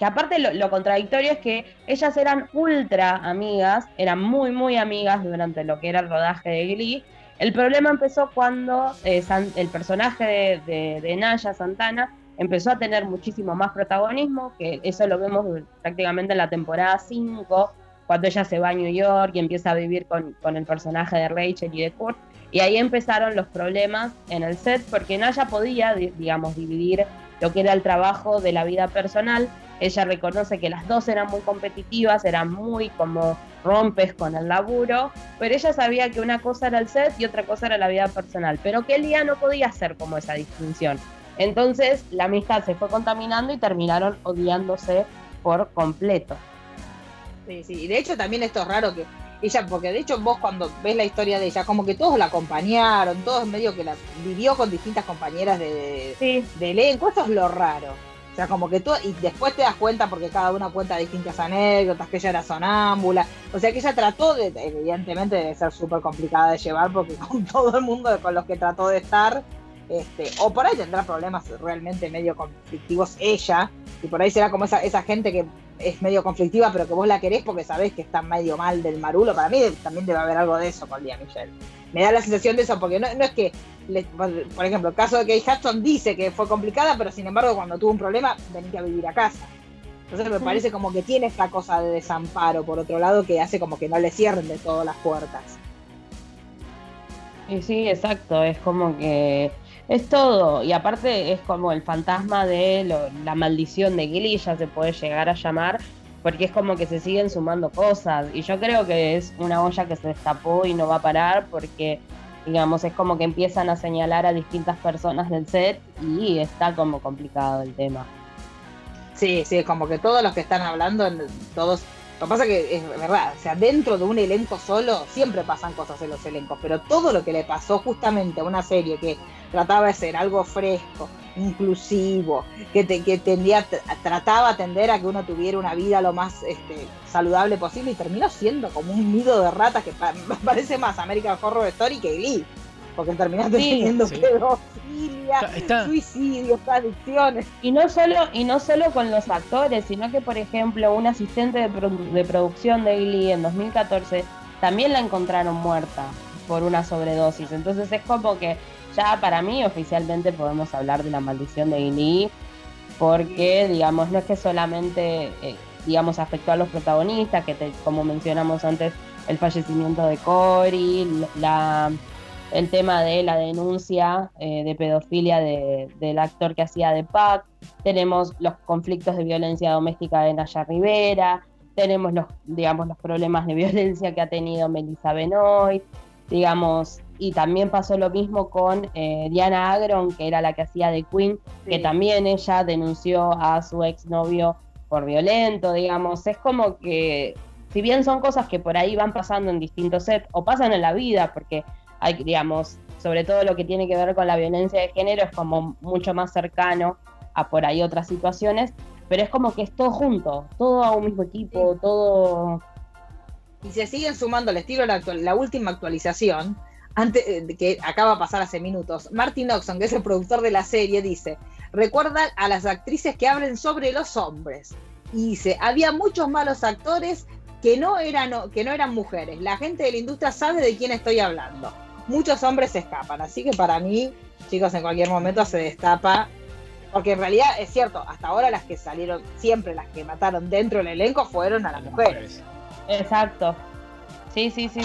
que aparte lo, contradictorio es que ellas eran ultra amigas, eran muy, muy amigas durante lo que era el rodaje de Glee. El problema empezó cuando eh, el personaje de, Naya Santana empezó a tener muchísimo más protagonismo, que eso lo vemos prácticamente en la temporada 5, cuando ella se va a New York y empieza a vivir con, con el personaje de Rachel y de Kurt. Y ahí empezaron los problemas en el set, porque Naya podía, digamos, dividir lo que era el trabajo de la vida personal, ella reconoce que las dos eran muy competitivas, eran muy como rompes con el laburo, pero ella sabía que una cosa era el set y otra cosa era la vida personal, pero que Elia no podía hacer como esa distinción. Entonces la amistad se fue contaminando y terminaron odiándose por completo. Sí, sí, y de hecho también esto es raro que ella, porque de hecho vos cuando ves la historia de ella, como que todos la acompañaron, todos medio que la vivió con distintas compañeras de, de elenco, eso es lo raro. Sea, como que tú, y después te das cuenta porque cada una cuenta distintas anécdotas, que ella era sonámbula. O sea, que ella trató, de, evidentemente, de ser súper complicada de llevar porque con todo el mundo con los que trató de estar, este, o por ahí tendrá problemas realmente medio conflictivos ella, y por ahí será como esa, esa gente que es medio conflictiva, pero que vos la querés porque sabés que está medio mal del marulo. Para mí también debe haber algo de eso con Lía Michelle. Me da la sensación de eso, porque no, es que, por ejemplo, el caso de Kate Hudson dice que fue complicada, pero sin embargo, cuando tuvo un problema, venía a vivir a casa. Entonces me parece como que tiene esta cosa de desamparo, por otro lado, que hace como que no le cierren de todas las puertas. Sí, sí, exacto. Es como que es todo. Y aparte es como el fantasma de la maldición de Gilly, ya se puede llegar a llamar, porque es como que se siguen sumando cosas. Y yo creo que es una olla que se destapó y no va a parar porque, digamos, es como que empiezan a señalar a distintas personas del set y está como complicado el tema. Sí, sí, como que todos los que están hablando, todos lo que pasa es que es verdad, o sea, dentro de un elenco solo siempre pasan cosas en los elencos, pero todo lo que le pasó justamente a una serie que trataba de ser algo fresco, inclusivo, que, que tendía, trataba de atender a que uno tuviera una vida lo más este, saludable posible y terminó siendo como un nido de ratas que parece más American Horror Story que Glee, porque terminaste teniendo suicidios, adicciones. Y no solo y no solo con los actores, sino que por ejemplo un asistente de, producción de Glee en 2014 también la encontraron muerta por una sobredosis. Entonces es como que ya para mí oficialmente podemos hablar de la maldición de Glee porque digamos no es que solamente eh, digamos afectó a los protagonistas que como mencionamos antes el fallecimiento de Cory la el tema de la denuncia eh, de pedofilia del actor que hacía de Pac, tenemos los conflictos de violencia doméstica de Naya Rivera, tenemos los, digamos, los problemas de violencia que ha tenido Melissa Benoit, digamos, y también pasó lo mismo con eh, Diana Agron, que era la que hacía de Queen, que también ella denunció a su exnovio por violento, digamos, es como que si bien son cosas que por ahí van pasando en distintos sets o pasan en la vida, porque hay, digamos, sobre todo lo que tiene que ver con la violencia de género es como mucho más cercano a por ahí otras situaciones, pero es como que es todo junto, todo a un mismo equipo, todo... Y se siguen sumando, les tiro la, la última actualización, antes eh, que acaba de pasar hace minutos. Martin Oxon, que es el productor de la serie, dice, recuerda a las actrices que hablen sobre los hombres. Y dice, había muchos malos actores que no eran, que no eran mujeres. La gente de la industria sabe de quién estoy hablando muchos hombres se escapan. Así que para mí, chicos, en cualquier momento se destapa. Porque en realidad es cierto, hasta ahora las que salieron, siempre las que mataron dentro del elenco fueron a las mujeres. Exacto. Sí, sí, sí.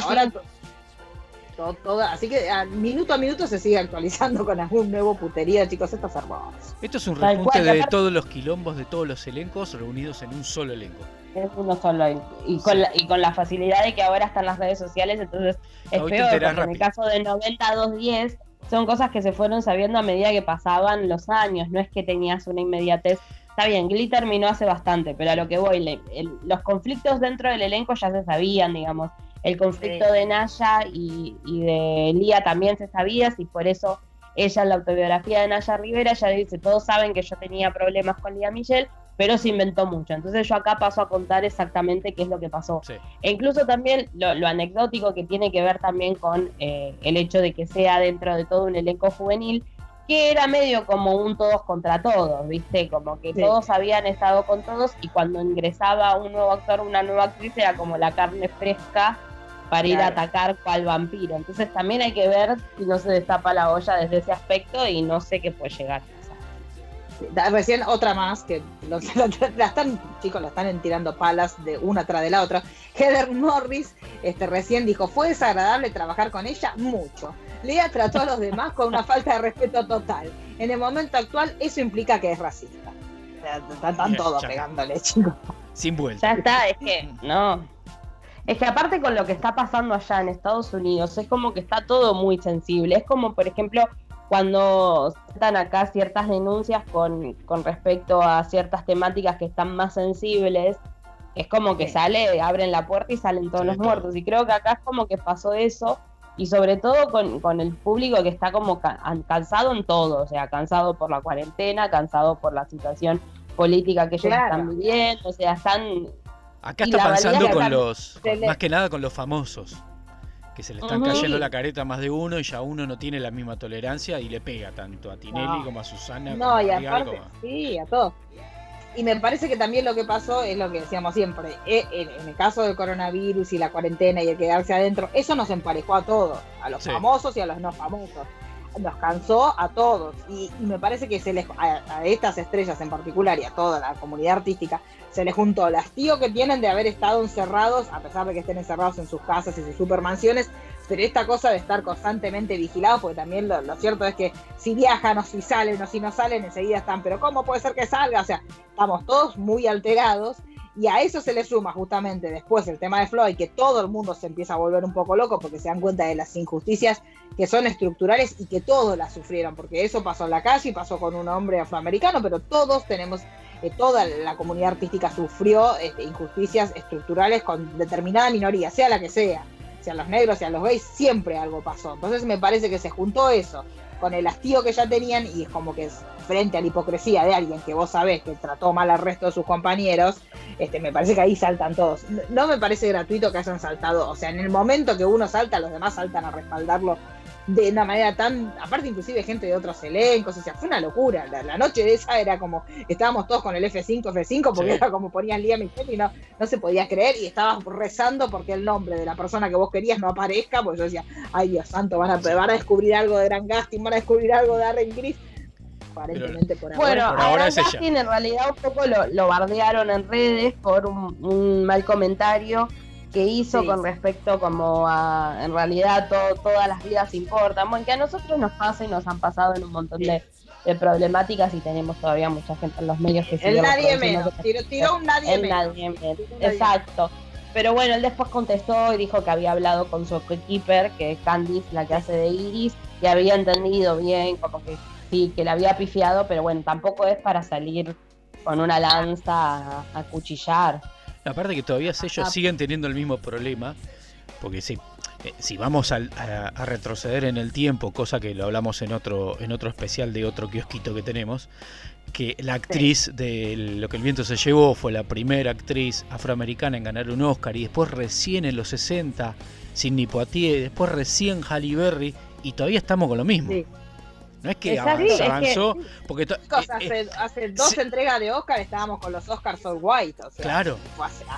Así que a, minuto a minuto se sigue actualizando con algún nuevo putería, chicos. Esto es hermoso. Esto es un repunte de todos los quilombos de todos los elencos reunidos en un solo elenco es uno solo. Y, con la, y con la facilidad de que ahora están las redes sociales, entonces es peor. Porque en el caso de 90-210 son cosas que se fueron sabiendo a medida que pasaban los años. No es que tenías una inmediatez. Está bien, Glee terminó hace bastante, pero a lo que voy, los conflictos dentro del elenco ya se sabían, digamos. El conflicto de Naya y, de Lía también se sabía, y por eso ella en la autobiografía de Naya Rivera, ella dice, todos saben que yo tenía problemas con Lía Michelle, pero se inventó mucho. Entonces yo acá paso a contar exactamente qué es lo que pasó. E incluso también lo, anecdótico que tiene que ver también con eh, el hecho de que sea dentro de todo un elenco juvenil, que era medio como un todos contra todos, ¿viste? Como que todos habían estado con todos y cuando ingresaba un nuevo actor, una nueva actriz, era como la carne fresca para ir a atacar cual vampiro. Entonces también hay que ver si no se destapa la olla desde ese aspecto y no sé qué puede llegar. Recién otra más, que la, están, chicos, la están tirando palas de una tras de la otra. Heather Morris este, recién dijo, ¿fue desagradable trabajar con ella? Mucho. Lea trató a los demás con una falta de respeto total. En el momento actual, eso implica que es racista. Están todos pegándole, chicos. Sin vuelta. Ya está, es que, no. Es que aparte con lo que está pasando allá en Estados Unidos, es como que está todo muy sensible. Es como, por ejemplo, cuando están acá ciertas denuncias con, con respecto a ciertas temáticas que están más sensibles, es como que sale, abren la puerta y salen todos los muertos. Y creo que acá es como que pasó eso, y sobre todo con, con el público que está como cansado en todo, o sea, cansado por la cuarentena, cansado por la situación política que ellos están viviendo, o sea, están... Acá está pasando con los, más que nada con los famosos que se le están cayendo la careta a más de uno y ya uno no tiene la misma tolerancia y le pega tanto a Tinelli como a Susana. No, y aparte, sí, a todos. Y me parece que también lo que pasó es lo que decíamos siempre. Eh, en, el caso del coronavirus y la cuarentena y el quedarse adentro, eso nos emparejó a todos, a los famosos y a los no famosos. Nos cansó a todos. Y, me parece que se les, a, estas estrellas en particular y a toda la comunidad artística, se les juntó el hastío que tienen de haber estado encerrados, a pesar de que estén encerrados en sus casas y sus supermansiones, pero esta cosa de estar constantemente vigilados, porque también lo, cierto es que si viajan o si salen o si no salen, enseguida están, pero ¿cómo puede ser que salga? O sea, estamos todos muy alterados y a eso se le suma justamente después el tema de Floyd, que todo el mundo se empieza a volver un poco loco porque se dan cuenta de las injusticias que son estructurales y que todos las sufrieron, porque eso pasó en la calle y pasó con un hombre afroamericano, pero todos tenemos toda la comunidad artística sufrió este, injusticias estructurales con determinada minoría, sea la que sea, sean los negros, sean los gays, siempre algo pasó. Entonces me parece que se juntó eso con el hastío que ya tenían y es como que frente a la hipocresía de alguien que vos sabés que trató mal al resto de sus compañeros, este, me parece que ahí saltan todos. No me parece gratuito que hayan saltado, o sea, en el momento que uno salta, los demás saltan a respaldarlo de una manera tan, aparte inclusive gente de otros elencos, o sea, fue una locura. La, noche de esa era como, estábamos todos con el F5, F5, porque era como ponían Liam y y no, no se podía creer, y estabas rezando porque el nombre de la persona que vos querías no aparezca, porque yo decía, ay Dios santo, van a, van a descubrir algo de Gran Gasting, van a descubrir algo de Arren Gris. Aparentemente por ahora. Bueno, ahora en realidad un poco lo, bardearon en redes por un mal comentario que hizo con respecto como a, en realidad todo, todas las vidas importan, bueno, que a nosotros nos pasa y nos han pasado en un montón de, problemáticas y tenemos todavía mucha gente en los medios que El nadie menos, tiró, un nadie menos. exacto. Pero bueno, él después contestó y dijo que había hablado con su keeper, que es Candice, la que hace de Iris, y había entendido bien, como que sí, que le había pifiado, pero bueno, tampoco es para salir con una lanza a cuchillar. Aparte que todavía ellos ah. siguen teniendo el mismo problema, porque si, eh, si vamos a, retroceder en el tiempo, cosa que lo hablamos en otro, en otro especial de otro kiosquito que tenemos, que la actriz de Lo que el viento se llevó fue la primera actriz afroamericana en ganar un Oscar y después recién en los 60 Sidney Poitier, después recién Halle Berry y todavía estamos con lo mismo. No es que avanzó, porque eh, eh, hace, dos entregas de Oscar estábamos con los Oscars All White, claro.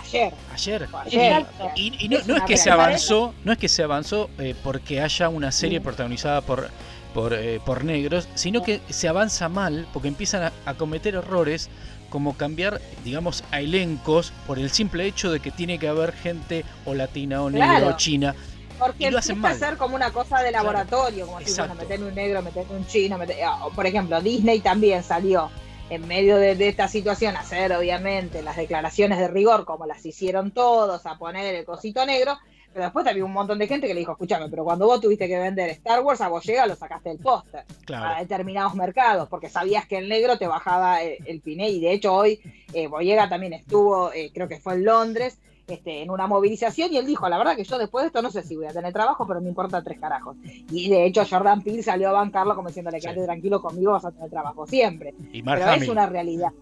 ayer. Ayer. Y, no, es que se avanzó, no es que se avanzó porque haya una serie protagonizada por por, eh, por negros, sino que se avanza mal porque empiezan a, cometer errores como cambiar, digamos, a elencos por el simple hecho de que tiene que haber gente o latina o negra o china porque empieza a ser como una cosa de laboratorio, como si, bueno, meter un negro, meter un chino, ah, por ejemplo, Disney también salió en medio de, esta situación a hacer, obviamente, las declaraciones de rigor, como las hicieron todos, a poner el cosito negro, pero después había un montón de gente que le dijo, escúchame, pero cuando vos tuviste que vender Star Wars, a vos llega, lo sacaste del póster a determinados mercados, porque sabías que el negro te bajaba el, el piné, y de hecho hoy eh, Boyega también estuvo, eh, creo que fue en Londres, este, en una movilización y él dijo, la verdad que yo después de esto no sé si voy a tener trabajo, pero me importa tres carajos. Y de hecho Jordan Peele salió a bancarlo como diciéndole, quédate tranquilo conmigo, vas a tener trabajo siempre. Y pero es una realidad.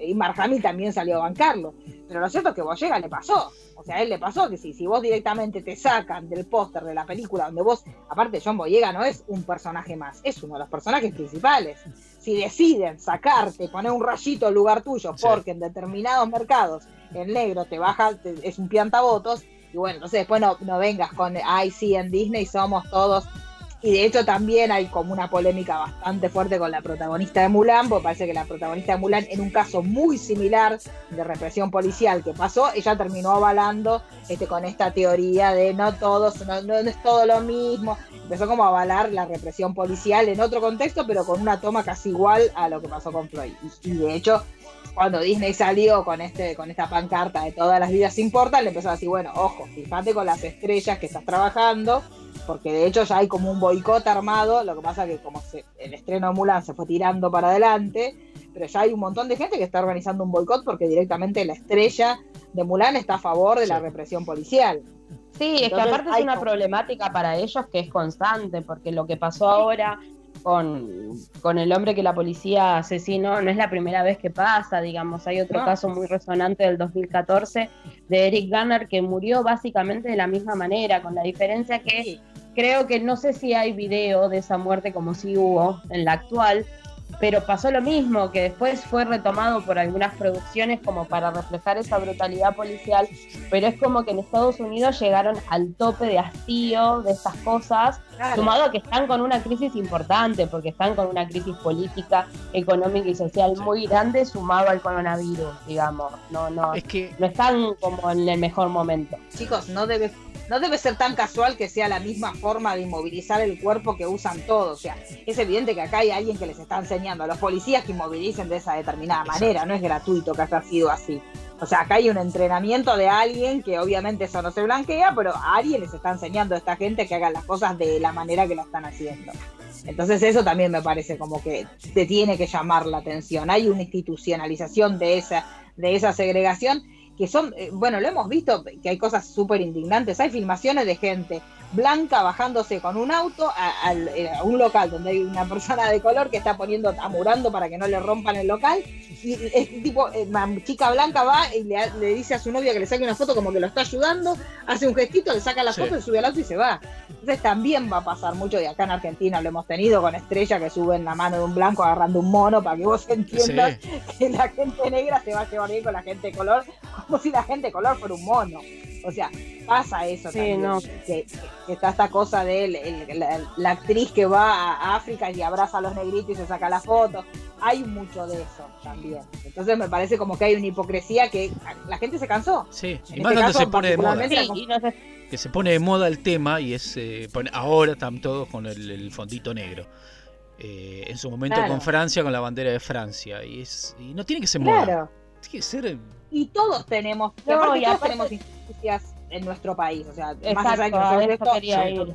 y Mark también salió a bancarlo. Pero lo cierto es que Boyega le pasó. O sea, a él le pasó que si, si vos directamente te sacan del póster de la película donde vos, aparte John Boyega no es un personaje más, es uno de los personajes principales. Si deciden sacarte, poner un rayito en lugar tuyo, porque en determinados mercados el negro te baja, es un piantavotos, y bueno, entonces después no, no vengas con, ay, sí, en Disney somos todos y de hecho también hay como una polémica bastante fuerte con la protagonista de Mulan, porque parece que la protagonista de Mulan, en un caso muy similar de represión policial que pasó, ella terminó avalando este, con esta teoría de no todos, no, no, es todo lo mismo. Empezó como a avalar la represión policial en otro contexto, pero con una toma casi igual a lo que pasó con Floyd. Y, de hecho, cuando Disney salió con este con esta pancarta de todas las vidas importan, le empezó a decir, bueno, ojo, fíjate con las estrellas que estás trabajando, porque de hecho ya hay como un boicot armado, lo que pasa que como el estreno de Mulan se fue tirando para adelante, pero ya hay un montón de gente que está organizando un boicot porque directamente la estrella de Mulan está a favor de la represión policial. Sí, es que aparte es una problemática para ellos que es constante, porque lo que pasó ahora con, con, el hombre que la policía asesinó no es la primera vez que pasa, digamos, hay otro caso muy resonante del 2014 de Eric Garner que murió básicamente de la misma manera, con la diferencia que creo que no sé si hay video de esa muerte como si hubo en la actual, pero pasó lo mismo, que después fue retomado por algunas producciones como para reflejar esa brutalidad policial, pero es como que en Estados Unidos llegaron al tope de hastío de estas cosas, sumado a que están con una crisis importante, porque están con una crisis política, económica y social muy grande, sumado al coronavirus, digamos, no, no, es que... no están como en el mejor momento. Chicos, no debe no debe ser tan casual que sea la misma forma de inmovilizar el cuerpo que usan todos. O sea, es evidente que acá hay alguien que les está enseñando a los policías que inmovilicen de esa determinada manera. No es gratuito que haya sido así. O sea, acá hay un entrenamiento de alguien que obviamente eso no se blanquea, pero alguien les está enseñando a esta gente que hagan las cosas de la manera que lo están haciendo. Entonces eso también me parece como que te tiene que llamar la atención. Hay una institucionalización de esa, de esa segregación que son, eh, bueno, lo hemos visto, que hay cosas súper indignantes, hay filmaciones de gente blanca bajándose con un auto eh, a, un local donde hay una persona de color que está poniendo, amurando para que no le rompan el local, y es tipo, eh, chica blanca va y le, dice a su novia que le saque una foto como que lo está ayudando, hace un gestito, le saca la foto, le sube al auto y se va. Entonces también va a pasar mucho, y acá en Argentina lo hemos tenido con Estrella que suben la mano de un blanco agarrando un mono para que vos entiendas que la gente negra se va a llevar bien con la gente de color, como si la gente de color fuera un mono. O sea, pasa eso también. Que, está esta cosa de la, actriz que va a África y abraza a los negritos y se saca la foto. Hay mucho de eso también. Entonces me parece como que hay una hipocresía que la gente se cansó. Sí, y más este cuando se pone de moda. Que se pone de moda el tema y es eh, ahora están todos con el, fondito negro. Eh, en su momento con Francia, con la bandera de Francia. Y es y no tiene que ser moda. Tiene que ser y todos tenemos, todos tenemos injusticias en nuestro país. O sea, más allá de que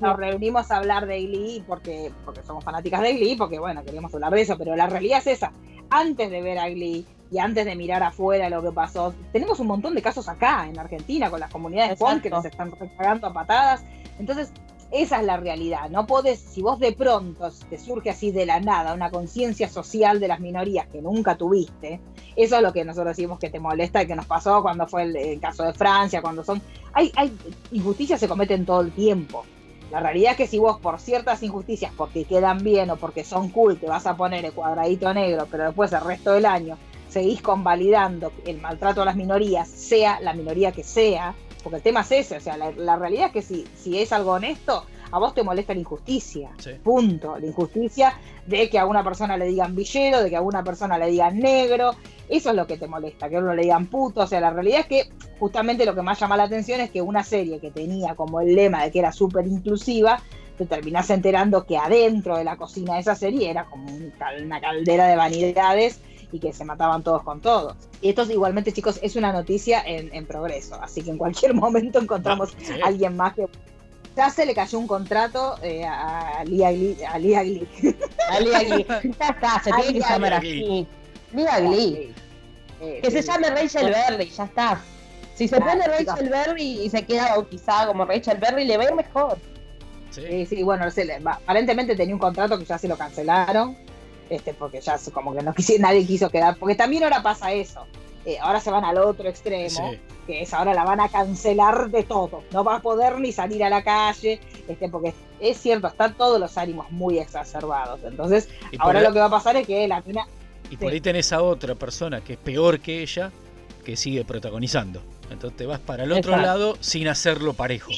nos reunimos a hablar de Glee porque, porque somos fanáticas de Glee, porque bueno, queríamos hablar de eso, pero la realidad es esa. Antes de ver a Glee y antes de mirar afuera lo que pasó, tenemos un montón de casos acá en Argentina con las comunidades punk que nos están pagando a patadas. Entonces, esa es la realidad. No podés, si vos de pronto te surge así de la nada una conciencia social de las minorías que nunca tuviste, eso es lo que nosotros decimos que te molesta y que nos pasó cuando fue el, caso de Francia, cuando son. Hay, hay injusticias se cometen todo el tiempo. La realidad es que si vos por ciertas injusticias, porque quedan bien o porque son cool, te vas a poner el cuadradito negro, pero después el resto del año seguís convalidando el maltrato a las minorías, sea la minoría que sea, porque el tema es ese, o sea, la, realidad es que si, si es algo honesto, a vos te molesta la injusticia, punto, la injusticia de que a una persona le digan villero, de que a una persona le digan negro, eso es lo que te molesta, que a uno le digan puto, o sea, la realidad es que justamente lo que más llama la atención es que una serie que tenía como el lema de que era súper inclusiva, te terminás enterando que adentro de la cocina de esa serie era como una caldera de vanidades y que se mataban todos con todos. Y esto igualmente, chicos, es una noticia en, progreso, así que en cualquier momento encontramos a alguien más que... Ya se le cayó un contrato eh, a Lia Glee. A Lia Glee. A Lia Ya está, se tiene que llamar así. Lia Glee. Que se llame Rachel Berry, ya está. Si se pone Rachel Berry y se queda bautizada como Rachel Berry, le va a ir mejor. Sí, sí, bueno, aparentemente tenía un contrato que ya se lo cancelaron, este, porque ya como que no nadie quiso quedar, porque también ahora pasa eso. Eh, ahora se van al otro extremo, que es ahora la van a cancelar de todo. No va a poder ni salir a la calle, este, porque es cierto, están todos los ánimos muy exacerbados. Entonces, ahora lo que va a pasar es que la mina. Y por ahí tenés a otra persona que es peor que ella, que sigue protagonizando. Entonces te vas para el otro lado sin hacerlo parejo.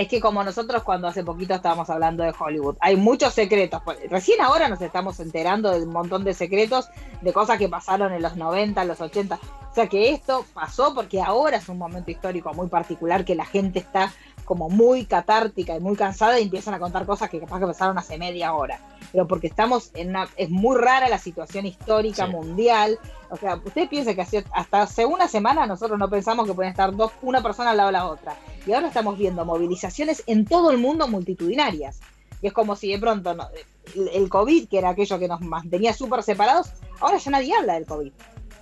Es que como nosotros cuando hace poquito estábamos hablando de Hollywood, hay muchos secretos. Recién ahora nos estamos enterando de un montón de secretos, de cosas que pasaron en los 90, en los 80. O sea que esto pasó porque ahora es un momento histórico muy particular que la gente está como muy catártica y muy cansada y empiezan a contar cosas que capaz que pasaron hace media hora. Pero porque estamos en una, es muy rara la situación histórica mundial. O sea, usted piensa que hasta hace una semana nosotros no pensamos que pueden estar dos, una persona al lado de la otra. Y ahora estamos viendo movilizaciones en todo el mundo multitudinarias. Y es como si de pronto el, COVID, que era aquello que nos mantenía súper separados, ahora ya nadie habla del COVID.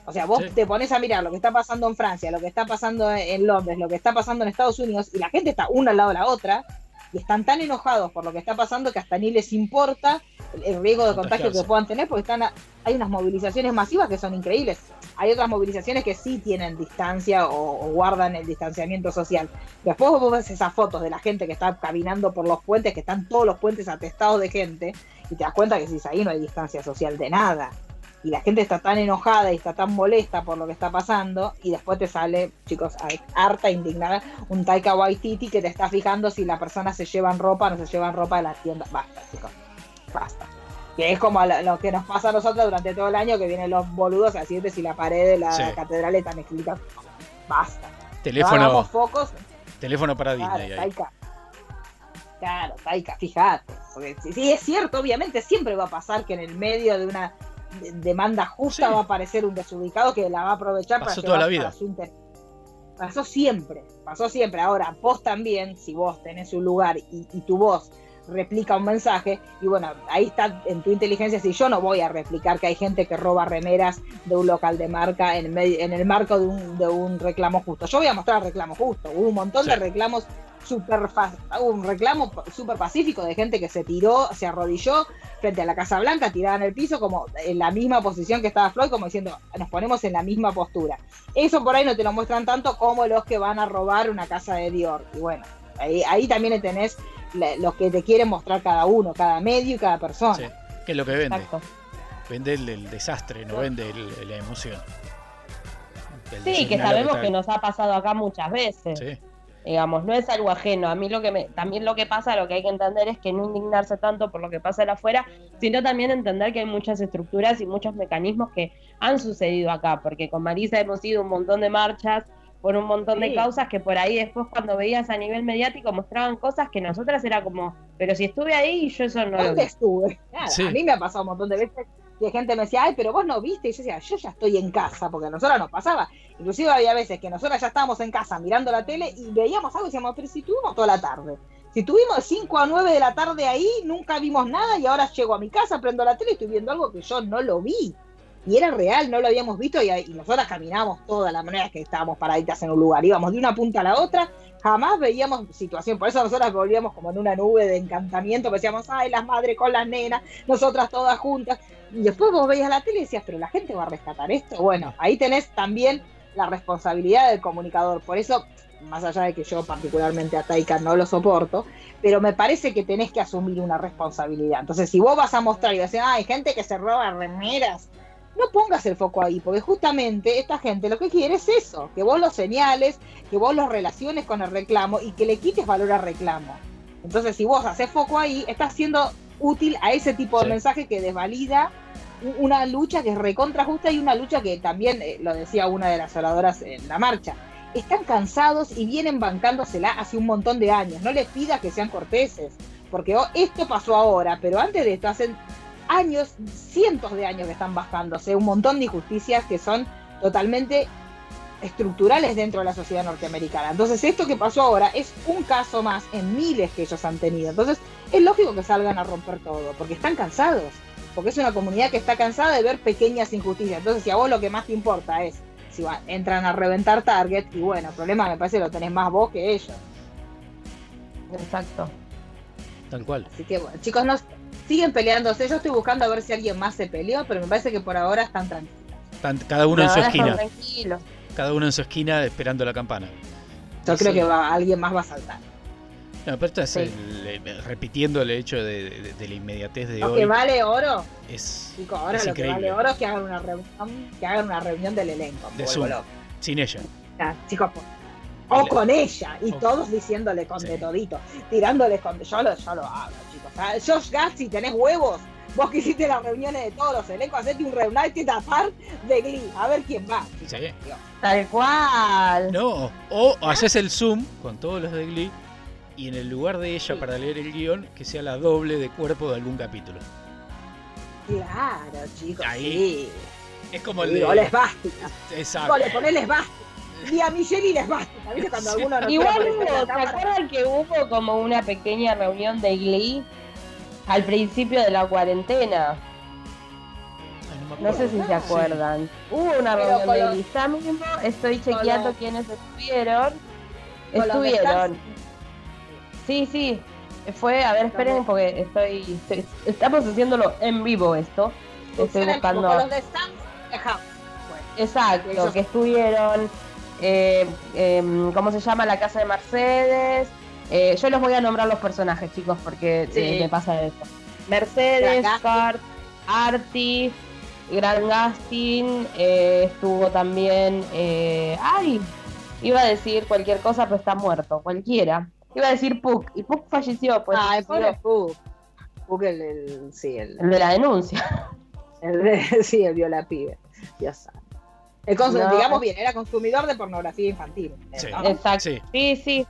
O sea, vos te pones a mirar lo que está pasando en Francia, lo que está pasando en Londres, lo que está pasando en Estados Unidos, y la gente está una al lado de la otra, y están tan enojados por lo que está pasando que hasta ni les importa el riesgo de contagio que puedan tener, porque están hay unas movilizaciones masivas que son increíbles. Hay otras movilizaciones que sí tienen distancia o, guardan el distanciamiento social. Después vos ves esas fotos de la gente que está caminando por los puentes, que están todos los puentes atestados de gente, y te das cuenta que si ahí no hay distancia social de nada y la gente está tan enojada y está tan molesta por lo que está pasando y después te sale, chicos, harta, indignada, un Taika Waititi que te está fijando si la persona se llevan ropa o no se llevan ropa de la tienda. Basta, chicos, basta. Que es como lo, que nos pasa a nosotros durante todo el año, que vienen los boludos a decirte si la pared de la catedral está escrita. Basta. Teléfono. focos. Teléfono para claro, Disney. Taika. Claro, Taika, fíjate. Porque sí, es cierto, obviamente siempre va a pasar que en el medio de una demanda justa va a aparecer un desubicado que la va a aprovechar Pasó para toda la vida. Su Pasó siempre, pasó siempre. Ahora, vos también, si vos tenés un lugar y, tu voz replica un mensaje, y bueno, ahí está en tu inteligencia, si yo no voy a replicar que hay gente que roba remeras de un local de marca en, en el marco de un, de un reclamo justo. Yo voy a mostrar reclamo justo. Hubo un montón de reclamos super un reclamo súper pacífico de gente que se tiró, se arrodilló frente a la Casa Blanca, tirada en el piso, como en la misma posición que estaba Floyd, como diciendo, nos ponemos en la misma postura. Eso por ahí no te lo muestran tanto como los que van a robar una casa de Dior. Y bueno, ahí, ahí también tenés lo que te quieren mostrar cada uno, cada medio y cada persona. Sí, que es lo que vende. Vende el, desastre, no vende la emoción. sí, que sabemos que, que, nos ha pasado acá muchas veces. Sí digamos, no es algo ajeno. A mí lo que me, también lo que pasa, lo que hay que entender es que no indignarse tanto por lo que pasa de afuera, sino también entender que hay muchas estructuras y muchos mecanismos que han sucedido acá, porque con Marisa hemos ido un montón de marchas por un montón de causas que por ahí después cuando veías a nivel mediático mostraban cosas que nosotras era como, pero si estuve ahí y yo eso no lo vi. estuve? A mí me ha pasado un montón de veces y gente me decía, ay, pero vos no viste. Y yo decía, yo ya estoy en casa, porque a nosotros nos pasaba. Inclusive había veces que nosotros ya estábamos en casa mirando la tele y veíamos algo y decíamos, pero si tuvimos toda la tarde. Si tuvimos de 5 a 9 de la tarde ahí, nunca vimos nada y ahora llego a mi casa, prendo la tele y estoy viendo algo que yo no lo vi. Y era real, no lo habíamos visto y, y nosotras caminamos toda la manera que estábamos paraditas en un lugar. Íbamos de una punta a la otra jamás veíamos situación, por eso nosotras volvíamos como en una nube de encantamiento, decíamos, ay, las madres con las nenas, nosotras todas juntas, y después vos veías la tele y decías, pero la gente va a rescatar esto, bueno, ahí tenés también la responsabilidad del comunicador, por eso, más allá de que yo particularmente a Taika no lo soporto, pero me parece que tenés que asumir una responsabilidad, entonces si vos vas a mostrar y decir, ay, gente que se roba remeras, no pongas el foco ahí, porque justamente esta gente lo que quiere es eso, que vos lo señales, que vos los relaciones con el reclamo y que le quites valor al reclamo. Entonces, si vos haces foco ahí, estás siendo útil a ese tipo de mensaje que desvalida una lucha que es recontra justa y una lucha que también, eh, lo decía una de las oradoras en la marcha, están cansados y vienen bancándosela hace un montón de años. No les pidas que sean corteses, porque oh, esto pasó ahora, pero antes de esto hacen años, cientos de años que están bajándose, un montón de injusticias que son totalmente estructurales dentro de la sociedad norteamericana. Entonces, esto que pasó ahora es un caso más en miles que ellos han tenido. Entonces, es lógico que salgan a romper todo, porque están cansados, porque es una comunidad que está cansada de ver pequeñas injusticias. Entonces, si a vos lo que más te importa es si entran a reventar Target, y bueno, el problema me parece que lo tenés más vos que ellos. Exacto. Tal cual. Así que bueno, chicos, no siguen peleándose. Yo estoy buscando a ver si alguien más se peleó, pero me parece que por ahora están tranquilos. cada uno en su esquina. Cada uno en su esquina esperando la campana. Yo creo que va, alguien más va a saltar. No, pero esto es repitiendo el hecho de, la inmediatez de lo hoy. que vale oro es. ahora lo que vale oro es que hagan una reunión, que hagan una reunión del elenco. De Zoom, sin ella. chicos, o con ella, y todos diciéndole con de todito, tirándole con. Yo lo, yo lo hago. Josh Gatz, si tenés huevos, vos que hiciste las reuniones de todos los elencos, hacete un Reunited Apart de Glee, a ver quién va. Tal cual. No, o haces el Zoom con todos los de Glee y en el lugar de ella para leer el guion, que sea la doble de cuerpo de algún capítulo. Claro, chicos. Ahí. Es como el de. O lesbástica. Exacto. O le pones lesbástica. Y a Michelle y lesbástica. ¿Viste cuando alguno no Igual hubo, ¿te acuerdan que hubo como una pequeña reunión de Glee al principio de la cuarentena? No, sé si se acuerdan. Hubo una reunión de. Ya mismo estoy chequeando quiénes estuvieron. Estuvieron. Sí, sí. Fue, a ver, esperen porque estoy, estamos haciéndolo en vivo esto. Estoy buscando. Los de Exacto, que estuvieron. Eh, em, ¿Cómo se llama? La casa de Mercedes. Eh, yo los voy a nombrar los personajes, chicos, porque eh, me pasa esto. Mercedes, Cart, Artie, Gran Gastin, estuvo también. ¡Ay! Iba a decir cualquier cosa, pero está muerto. Cualquiera. Iba a decir Puck, y Puck falleció. Pues, ah, pobre Puck. Puck, el, el, sí, el, el de la denuncia. El de, sí, el viola pibe. Dios sabe. El digamos bien, era consumidor de pornografía infantil. Sí. Exacto. Sí. sí,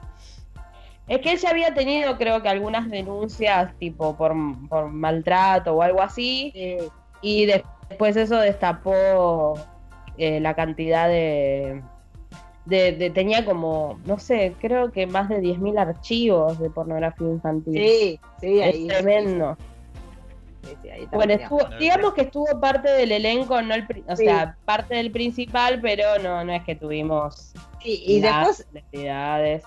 Es que él ya había tenido, creo que algunas denuncias, tipo por, por maltrato o algo así. Y después eso destapó eh, la cantidad de, de, tenía como, no sé, creo que más de 10.000 archivos de pornografía infantil. Sí, sí, ahí. Es tremendo. bueno, digamos que estuvo parte del elenco, no el, o sea, parte del principal, pero no, no es que tuvimos y después necesidades.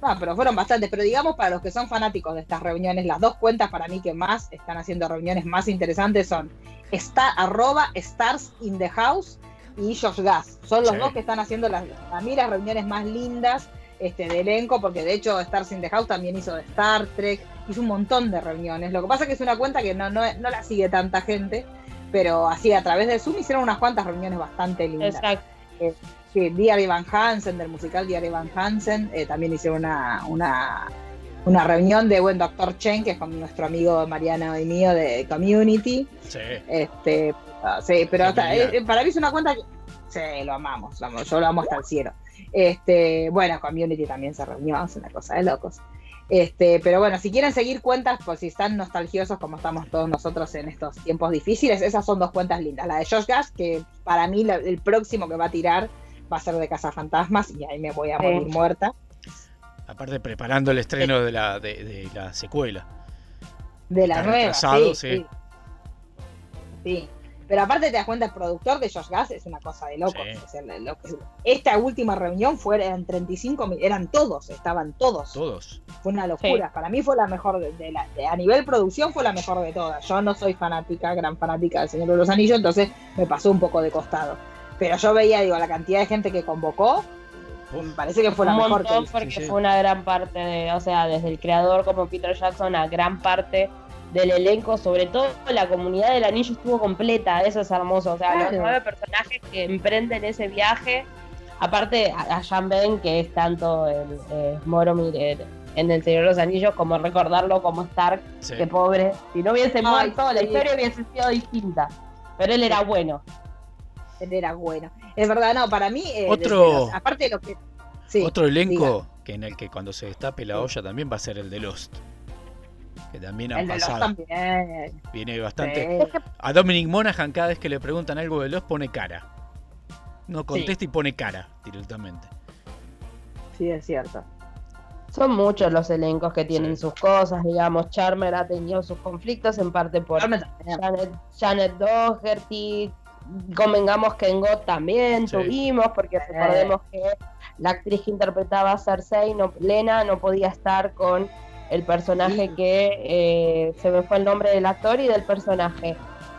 No, pero fueron bastantes. Pero digamos, para los que son fanáticos de estas reuniones, las dos cuentas para mí que más están haciendo reuniones más interesantes son está, arroba stars in the house y Josh Gas. Son los dos que están haciendo las, a mí las reuniones más lindas este, de elenco, porque de hecho Stars in the House también hizo de Star Trek, hizo un montón de reuniones. Lo que pasa es que es una cuenta que no, no, no la sigue tanta gente, pero así a través de Zoom hicieron unas cuantas reuniones bastante lindas. Exacto. Eh, Diary Van Hansen, del musical Diary Van Hansen, eh, también hicieron una, una, una reunión de buen Doctor Chen, que es con nuestro amigo Mariano y mío de Community. Sí. Este, Sí, pero hasta, eh, para mí es una cuenta que. Sí, lo amamos, yo lo amo hasta el cielo. Este, bueno, Community también se reunió, es una cosa de locos. Este, pero bueno, si quieren seguir cuentas, pues si están nostalgiosos como estamos todos nosotros en estos tiempos difíciles, esas son dos cuentas lindas. La de Josh Gas, que para mí el próximo que va a tirar va a ser de Casa Fantasmas y ahí me voy a morir muerta. Aparte preparando el estreno de la, de, la secuela. De la nueva, sí. sí. Pero aparte te das cuenta, el productor de Josh Gas es una cosa de locos. esta última reunión fue, eran 35 eran todos, estaban todos. Todos. Fue una locura. Para mí fue la mejor, de, la, a nivel producción fue la mejor de todas. Yo no soy fanática, gran fanática del Señor de los Anillos, entonces me pasó un poco de costado. Pero yo veía, digo, la cantidad de gente que convocó, me parece que fue la mejor. porque fue una gran parte de, o sea, desde el creador como Peter Jackson a gran parte del elenco, sobre todo la comunidad del anillo estuvo completa, eso es hermoso, o sea, los nueve personajes que emprenden ese viaje, aparte a, Jean Ben, que es tanto el eh, Moromir en El Señor de los Anillos, como recordarlo como Stark, que pobre, si no hubiese muerto, la historia hubiese sido distinta, pero él era bueno. Era bueno. Es verdad, no, para mí, eh, otro, aparte de lo que... otro elenco que en el que cuando se destape la olla también va a ser el de Lost que también han pasado. Viene bastante. A Dominic Monaghan, cada vez que le preguntan algo de los, pone cara. No contesta y pone cara directamente. Sí, es cierto. Son muchos los elencos que tienen sus cosas, digamos. Charmer ha tenido sus conflictos en parte por Janet, Janet Doherty, convengamos que en God también tuvimos, porque recordemos que la actriz que interpretaba a Cersei, no, Lena, no podía estar con el personaje que eh, se me fue el nombre del actor y del personaje.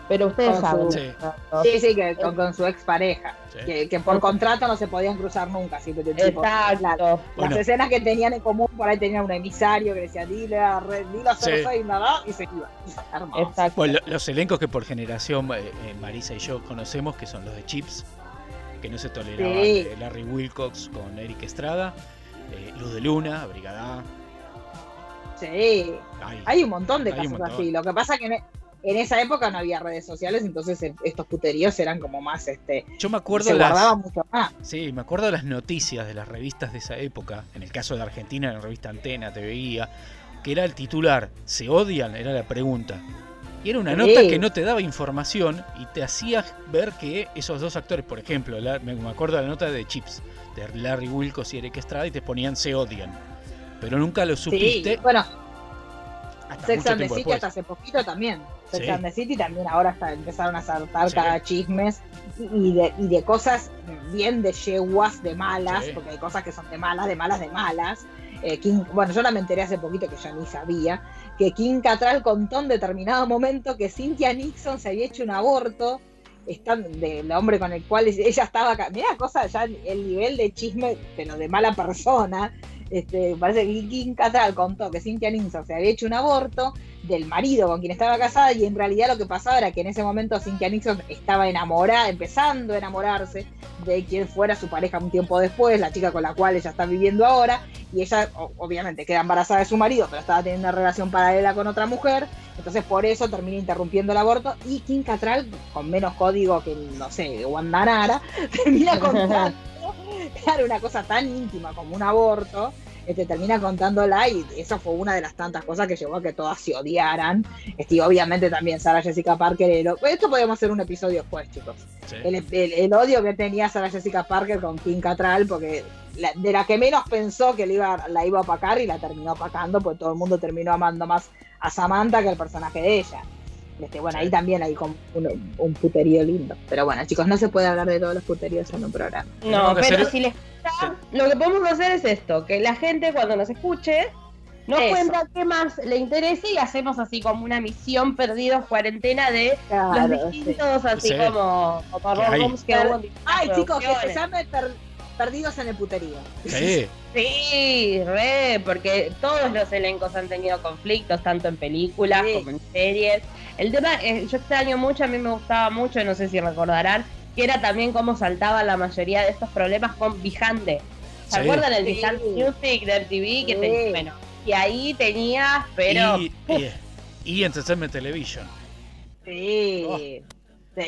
Pero ustedes saben. sí. sí, que con, su expareja. Que, que, por contrato no se podían cruzar nunca. Así que, Exacto. Las escenas que tenían en común, por ahí tenían un emisario que decía, dile a, dile a Cersei nada, y se iba. Exacto. Bueno, los elencos que por generación eh, eh, Marisa y yo conocemos, que son los de Chips, que no se toleraban, eh, Larry Wilcox con Eric Estrada, Luz de Luna, Brigada Sí, hay, un montón de casos así. Lo que pasa es que en, esa época no había redes sociales, entonces estos puteríos eran como más, este, yo me acuerdo se guardaban mucho más. Sí, me acuerdo de las noticias de las revistas de esa época. En el caso de Argentina, en la revista Antena, te veía que era el titular, ¿se odian? Era la pregunta. Y era una nota que no te daba información y te hacía ver que esos dos actores, por ejemplo, me acuerdo de la nota de Chips, de Larry Wilkos y Eric Estrada, y te ponían se odian pero nunca lo supiste. Sí, bueno, Sex and the City hasta hace poquito también. Sex and the City también ahora hasta empezaron a saltar cada chismes y de, y de cosas bien de yeguas, de malas, porque hay cosas que son de malas, de malas, de malas. Eh, bueno, yo la me enteré hace poquito que ya ni sabía, que King Catral contó en determinado momento que Cynthia Nixon se había hecho un aborto del hombre con el cual ella estaba. Mira, cosa, ya el nivel de chisme, pero de mala persona, este, parece que Kim Catral contó que Cynthia Nixon se había hecho un aborto del marido con quien estaba casada y en realidad lo que pasaba era que en ese momento Cynthia Nixon estaba enamorada, empezando a enamorarse de quien fuera su pareja un tiempo después, la chica con la cual ella está viviendo ahora, y ella obviamente queda embarazada de su marido, pero estaba teniendo una relación paralela con otra mujer, entonces por eso termina interrumpiendo el aborto y Kim Catral, con menos código que, no sé, Nara termina contando claro, una cosa tan íntima como un aborto, este, termina contándola y eso fue una de las tantas cosas que llevó a que todas se odiaran. Este, obviamente también Sara Jessica Parker. esto podemos hacer un episodio después, chicos. El, odio que tenía Sara Jessica Parker con Kim Catral, porque de la que menos pensó que iba, la iba a opacar y la terminó opacando, pues todo el mundo terminó amando más a Samantha que al personaje de ella. Este, bueno, ahí también hay como un, puterío lindo. Pero bueno, chicos, no se puede hablar de todos los puteríos en un programa. No, pero si les gusta, lo que podemos hacer es esto, que la gente cuando nos escuche nos cuenta qué más le interese y hacemos así como una misión perdidos cuarentena de los distintos, así como, como que Ay, chicos, que se llame Perdidos en el puterío. Sí. sí, re, porque todos los elencos han tenido conflictos, tanto en películas como en series. El tema, eh, yo extraño mucho, a mí me gustaba mucho, no sé si recordarán, que era también cómo saltaba la mayoría de estos problemas con Vijande. ¿Se acuerdan del Vijande Music de MTV? Que bueno, y ahí tenías, pero... Y, y, Entertainment Television. Sí. Oh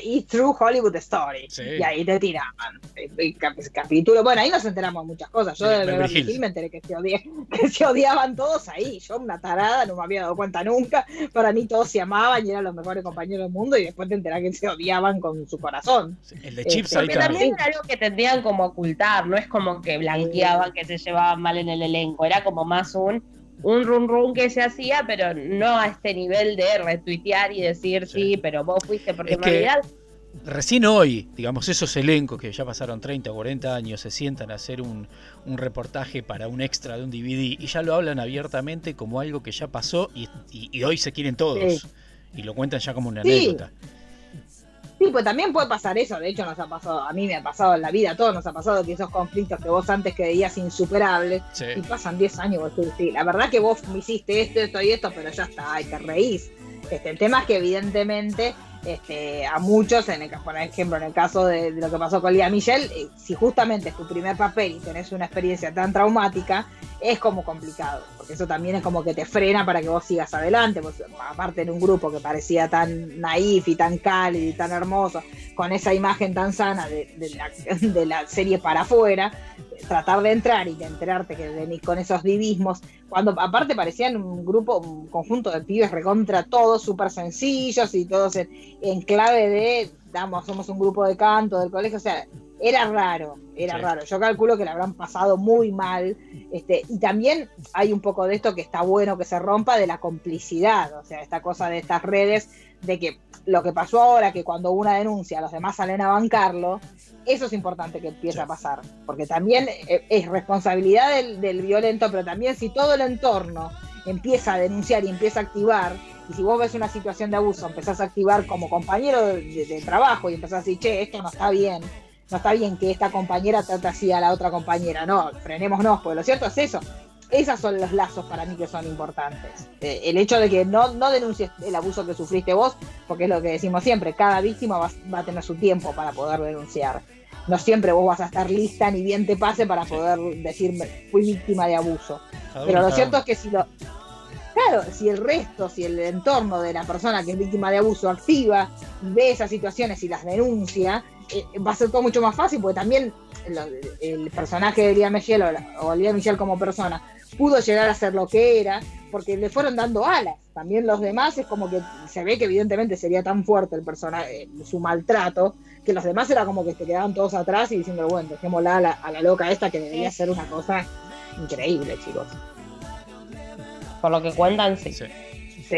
y True Hollywood Story. Y ahí te tiraban el, capítulo. Bueno, ahí nos enteramos de muchas cosas. Yo de Beverly Hills me enteré que se, que se odiaban todos ahí. Yo, una tarada, no me había dado cuenta nunca. Para mí todos se amaban y eran los mejores compañeros del mundo. Y después te enterás que se odiaban con su corazón. el de Chips este, también era algo que tendrían como ocultar. No es como que blanqueaban que se llevaban mal en el elenco. Era como más un un run run que se hacía, pero no a este nivel de retuitear y decir sí, pero vos fuiste, porque en realidad recién hoy, digamos, esos elencos que ya pasaron 30 o 40 años se sientan a hacer un, reportaje para un extra de un DVD y ya lo hablan abiertamente como algo que ya pasó y, hoy se quieren todos. Y lo cuentan ya como una anécdota. Sí, pues también puede pasar eso, de hecho nos ha pasado, a mí me ha pasado en la vida, a todos nos ha pasado que esos conflictos que vos antes creías insuperables y pasan 10 años, vos decís, sí, la verdad que vos me hiciste esto, esto y esto, pero ya está, ay, te reís. Este, el tema es que evidentemente este, a muchos, en el, por ejemplo, en el caso de, lo que pasó con Lía Michelle, eh, si justamente es tu primer papel y tenés una experiencia tan traumática, es como complicado, porque eso también es como que te frena para que vos sigas adelante, pues, aparte en un grupo que parecía tan naif y tan cálido y tan hermoso, con esa imagen tan sana de, de la, serie para afuera, tratar de entrar y de enterarte que venís con esos divismos, cuando aparte parecían un grupo, un conjunto de pibes recontra todos, súper sencillos y todos en, en clave de, damos, somos un grupo de canto del colegio, o sea, era raro, era raro. Yo calculo que le habrán pasado muy mal. Este, y también hay un poco de esto que está bueno que se rompa de la complicidad, o sea, esta cosa de estas redes, de que lo que pasó ahora, que cuando una denuncia, los demás salen a bancarlo, eso es importante que empiece a pasar, porque también eh, es responsabilidad del, violento, pero también si todo el entorno empieza a denunciar y empieza a activar, y si vos ves una situación de abuso, empezás a activar como compañero de, trabajo y empezás a decir, che, esto no está bien, no está bien que esta compañera trate así a la otra compañera, no, frenémonos, porque lo cierto es eso. Esos son los lazos para mí que son importantes. Eh, el hecho de que no, no denuncies el abuso que sufriste vos, porque es lo que decimos siempre, cada víctima va, a tener su tiempo para poder denunciar. No siempre vos vas a estar lista ni bien te pase para poder decirme fui víctima de abuso. Pero lo cierto es que si lo, Claro, si el resto, si el entorno de la persona que es víctima de abuso activa, ve esas situaciones y las denuncia, eh, va a ser todo mucho más fácil, porque también el, personaje de Lía Michelle o, o Lía Michelle como persona pudo llegar a ser lo que era, porque le fueron dando alas. También los demás es como que se ve que evidentemente sería tan fuerte el personaje, su maltrato, que los demás era como que se quedaban todos atrás y diciendo, bueno, dejémosla a la, a la loca esta que debería ser una cosa increíble, chicos. Por lo que cuentan, sí. Sí,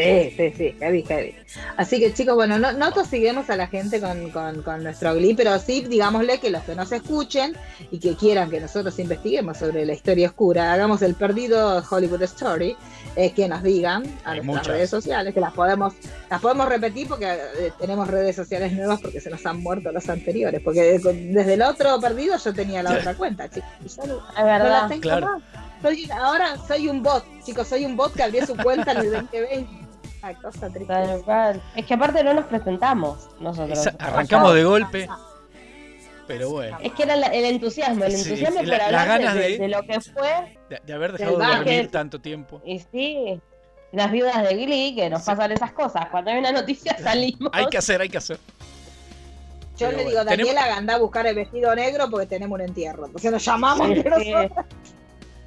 sí, sí, heavy, heavy. Así que chicos, bueno, no, no tosiguemos a la gente con, con, nuestro Glee, pero sí, digámosle que los que nos escuchen y que quieran que nosotros investiguemos sobre la historia oscura, hagamos el perdido Hollywood Story, es que nos digan a nuestras redes sociales, que las podemos, las podemos repetir porque eh, tenemos redes sociales nuevas porque se nos han muerto las anteriores, porque desde el otro perdido yo tenía la otra cuenta, chicos. es verdad. claro. ahora soy un bot, chicos, soy un bot que abrió su cuenta en el 2020 es que aparte no nos presentamos nosotros. arrancamos de golpe. Pero bueno. Es que era el entusiasmo, el entusiasmo por hablar de, lo que fue. De, haber dejado de dormir tanto tiempo. Y sí, las viudas de Glee, que nos pasan esas cosas. Cuando hay una noticia salimos. Hay que hacer, hay que hacer. Yo le digo, Daniela, anda a buscar el vestido negro porque tenemos un entierro. Entonces nos llamamos.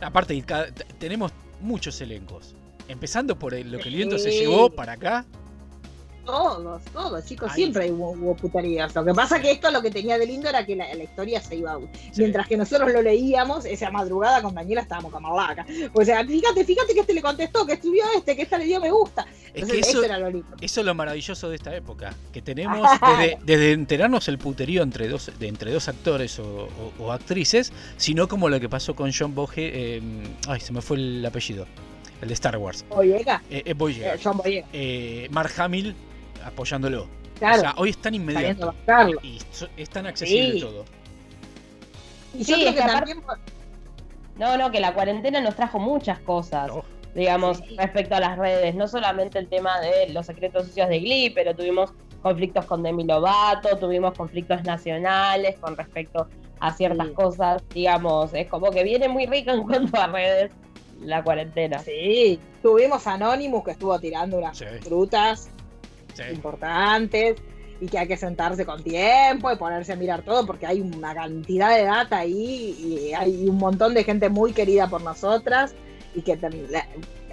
Aparte, tenemos muchos elencos. Empezando por lo que el viento se llevó para acá. Todos, todos, chicos, siempre hubo, puterías. Lo que pasa que esto lo que tenía de lindo era que la, historia se iba. Mientras que nosotros lo leíamos, esa madrugada con Daniela estábamos como vaca. O sea, fíjate, fíjate que este le contestó, que escribió este, que esta le dio me gusta. eso, era lo lindo. Eso es lo maravilloso de esta época, que tenemos desde, enterarnos el puterío entre dos, de, entre dos actores o, actrices, sino como lo que pasó con John Boge, eh, ay, se me fue el apellido el de Star Wars. Boyega. Eh, eh, Boyega. John Boyega. Eh, Mark Hamill apoyándolo. Claro. O sea, hoy es tan inmediato. Y es tan accesible todo. Y yo creo que, también. No, no, que la cuarentena nos trajo muchas cosas. Oh. Digamos, respecto a las redes, no solamente el tema de los secretos sucios de Glee, pero tuvimos conflictos con Demi Lovato, tuvimos conflictos nacionales con respecto a ciertas cosas, digamos, es como que viene muy rico en cuanto a redes la cuarentena. Sí, tuvimos Anonymous que estuvo tirando unas frutas importantes y que hay que sentarse con tiempo y ponerse a mirar todo porque hay una cantidad de data ahí y hay un montón de gente muy querida por nosotras y que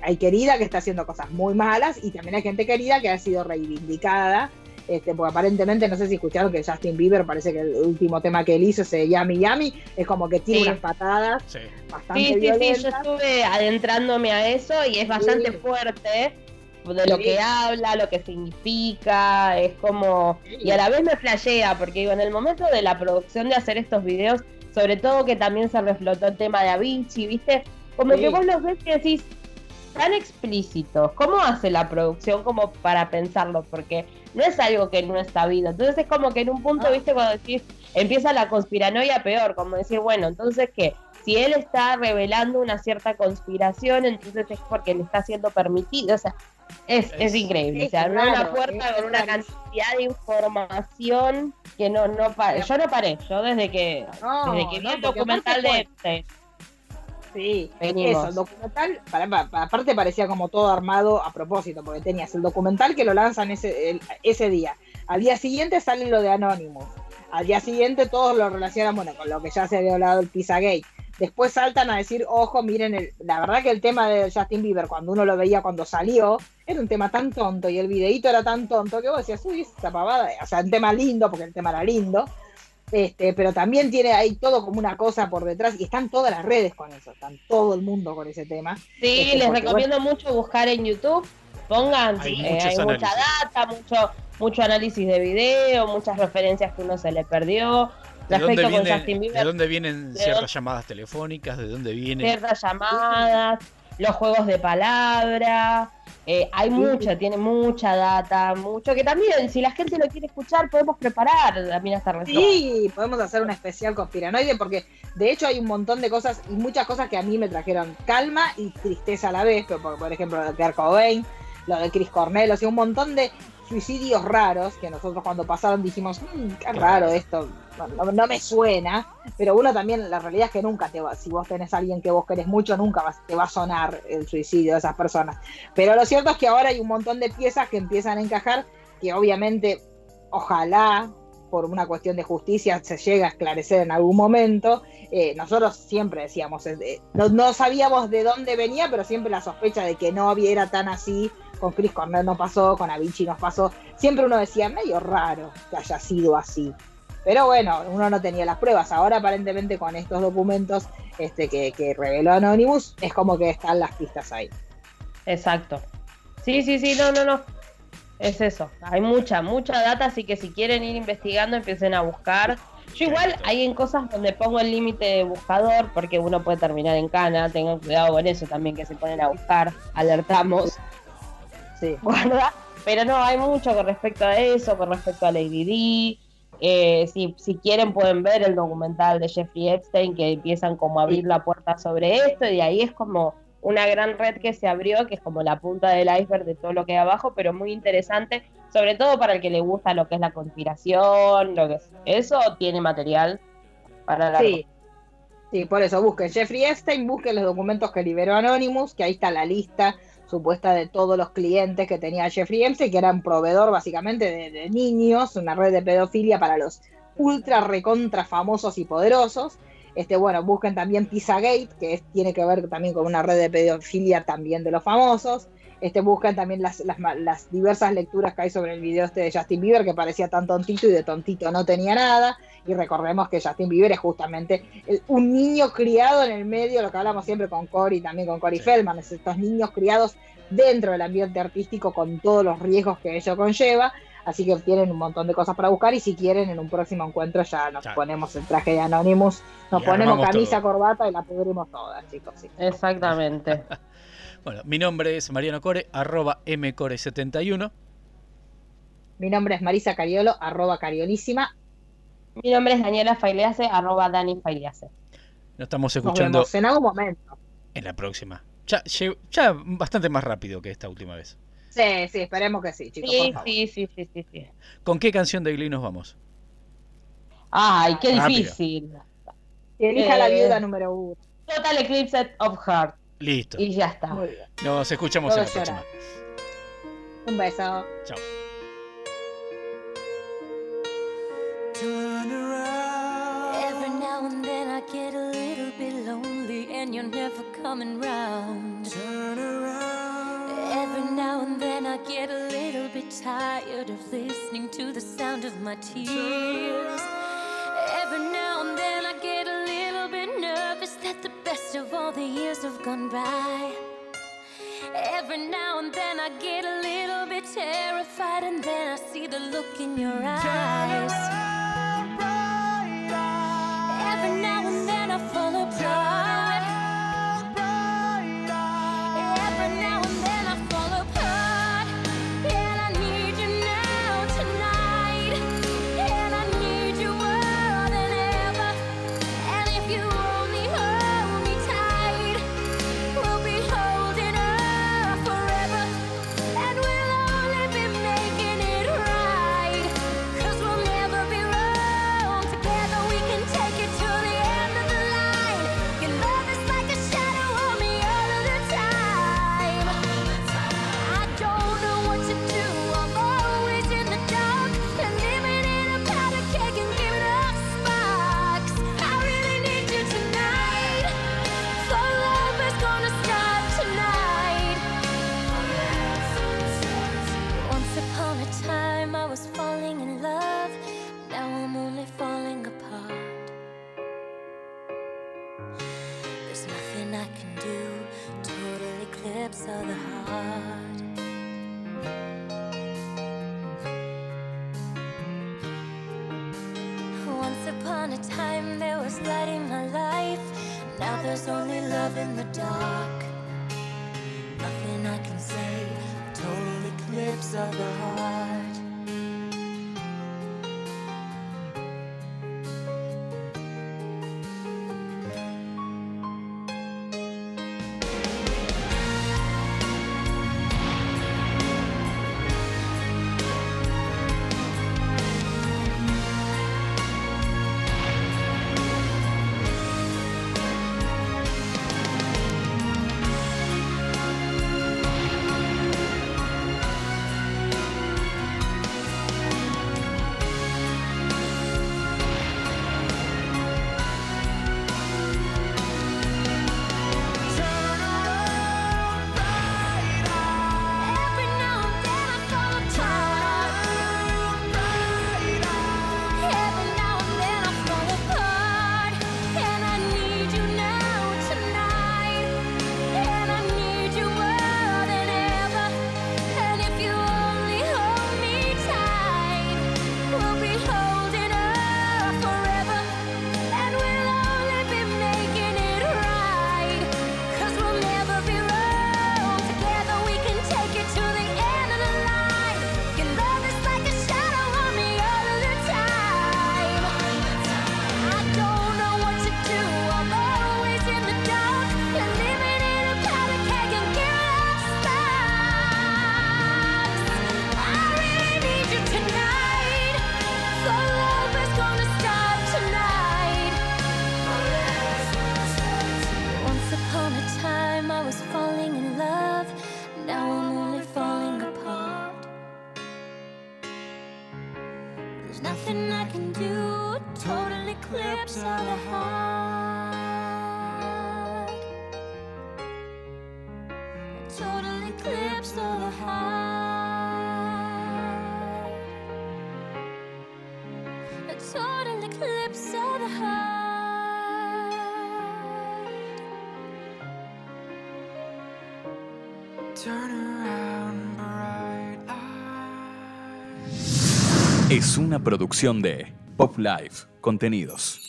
hay querida que está haciendo cosas muy malas y también hay gente querida que ha sido reivindicada este, porque aparentemente, no sé si escucharon que Justin Bieber parece que el último tema que él hizo, ese Yami Yami, es como que tiene unas patadas sí. bastante sí, violentas. Sí, yo estuve adentrándome a eso y es bastante fuerte de lo que habla, lo que significa, es como... Y a la vez me flashea, porque digo, en el momento de la producción de hacer estos videos, sobre todo que también se reflotó el tema de Avicii, ¿viste? Como que vos los ves y decís, tan explícitos, ¿cómo hace la producción como para pensarlo? Porque no es algo que no está habido. Entonces es como que en un punto, ah. viste, cuando decís, empieza la conspiranoia peor, como decir, bueno, entonces que si él está revelando una cierta conspiración, entonces es porque le está siendo permitido. O sea, es, es, increíble. se abrió una puerta con una cantidad de información que no, no paré. Yo no paré, yo desde que, desde que vi el documental de, Sí, eso, el documental, aparte parecía como todo armado a propósito, porque tenías el documental que lo lanzan ese, ese día. Al día siguiente sale lo de Anonymous. Al día siguiente todos lo relacionan, bueno, con lo que ya se había hablado el Pizzagate. Después saltan a decir, ojo, miren, el, la verdad que el tema de Justin Bieber, cuando uno lo veía cuando salió, era un tema tan tonto y el videíto era tan tonto que vos decías, uy, esa pavada, o sea, un tema lindo, porque el tema era lindo, Este, pero también tiene ahí todo como una cosa por detrás y están todas las redes con eso, están todo el mundo con ese tema. Sí, Este, les porque, recomiendo mucho buscar en YouTube, pongan, Hay eh, hay mucha data, mucho, mucho análisis de video, muchas referencias que uno se le perdió. ¿De dónde, con vienen, ¿De dónde vienen ¿De ciertas dónde- llamadas telefónicas? ¿De dónde vienen? ciertas llamadas, los juegos de palabra, eh, hay mucho, tiene mucha data, mucho que también, si la gente lo quiere escuchar, podemos preparar también hasta resumen. Sí, podemos hacer un especial conspiranoide porque de hecho hay un montón de cosas y muchas cosas que a mí me trajeron calma y tristeza a la vez, pero por, por ejemplo lo de Kurt Cobain, lo de Chris Cornell, o sea, un montón de suicidios raros que nosotros cuando pasaron dijimos, "Mm, qué raro esto, no, me suena, pero uno también, la realidad es que nunca te va, si vos tenés a alguien que vos querés mucho, nunca vas- te va a sonar el suicidio de esas personas. Pero lo cierto es que ahora hay un montón de piezas que empiezan a encajar, que obviamente, ojalá, por una cuestión de justicia, se llegue a esclarecer en algún momento. Eh, nosotros siempre decíamos, eh, eh, no, no sabíamos de dónde venía, pero siempre la sospecha de que no era tan así. Con Chris Cornell no pasó, con Avicii nos pasó. Siempre uno decía, medio raro que haya sido así. Pero bueno, uno no tenía las pruebas. Ahora aparentemente con estos documentos este, que, que reveló Anonymous, es como que están las pistas ahí. Exacto. Sí, sí, sí, no, no, no. Es eso. Hay mucha, mucha data, así que si quieren ir investigando, empiecen a buscar. Yo igual hay en cosas donde pongo el límite de buscador, porque uno puede terminar en cana. Tengan cuidado con eso también, que se ponen a buscar. Alertamos. Sí. guarda. Pero no, hay mucho con respecto a eso, con respecto a Lady D. Eh, si, si quieren pueden ver el documental de Jeffrey Epstein que empiezan como a abrir la puerta sobre esto y ahí es como una gran red que se abrió, que es como la punta del iceberg de todo lo que hay abajo, pero muy interesante, sobre todo para el que le gusta lo que es la conspiración, lo que es, eso tiene material para la Sí. Sí, por eso busquen Jeffrey Epstein, busquen los documentos que liberó Anonymous, que ahí está la lista supuesta de todos los clientes que tenía Jeffrey Epstein, que era un proveedor básicamente de, niños, una red de pedofilia para los ultra recontra famosos y poderosos. Este, bueno, busquen también Pizzagate, que tiene que ver también con una red de pedofilia también de los famosos. Este, buscan también las, las, las diversas lecturas que hay sobre el video este de Justin Bieber, que parecía tan tontito y de tontito no tenía nada. Y recordemos que Justin Bieber es justamente el- un niño criado en el medio, lo que hablamos siempre con Cory, también con Cory Sí. Feldman, es estos niños criados dentro del ambiente artístico con todos los riesgos que ello conlleva. Así que tienen un montón de cosas para buscar y si quieren en un próximo encuentro ya nos Claro. ponemos el traje de Anonymous, nos Y ponemos camisa, todo. corbata y la pudrimos todas, chicos. sí. Exactamente. Bueno, mi nombre es Mariano Core, arroba mcore71. Mi nombre es Marisa Cariolo, arroba cariolísima. Mi nombre es Daniela Failease, arroba Dani Failease. Nos estamos Nos escuchando vemos en algún momento. en la próxima. Ya, ya bastante más rápido que esta última vez. Sí, sí, esperemos que sí, chicos. por Sí, favor. sí, sí, sí, sí, sí. ¿Con qué canción de Glee nos vamos? Ay, qué Rápido. difícil. Que elija la Eh. viuda número uno. Total Eclipse of Heart. Listo. Y ya está. Muy bien. Nos escuchamos en la Todos próxima. Un beso. Chao. Every now and then I get a little bit lonely and you're never coming round. Turn around. Every now and then I get a little bit tired of listening to the sound of my tears. Of all the years have gone by. Every now and then I get a little bit terrified, and then I see the look in your eyes. Every now and then I fall apart. love in the dark. Nothing I can say, total eclipse of the heart. es una producción de Pop Life Contenidos.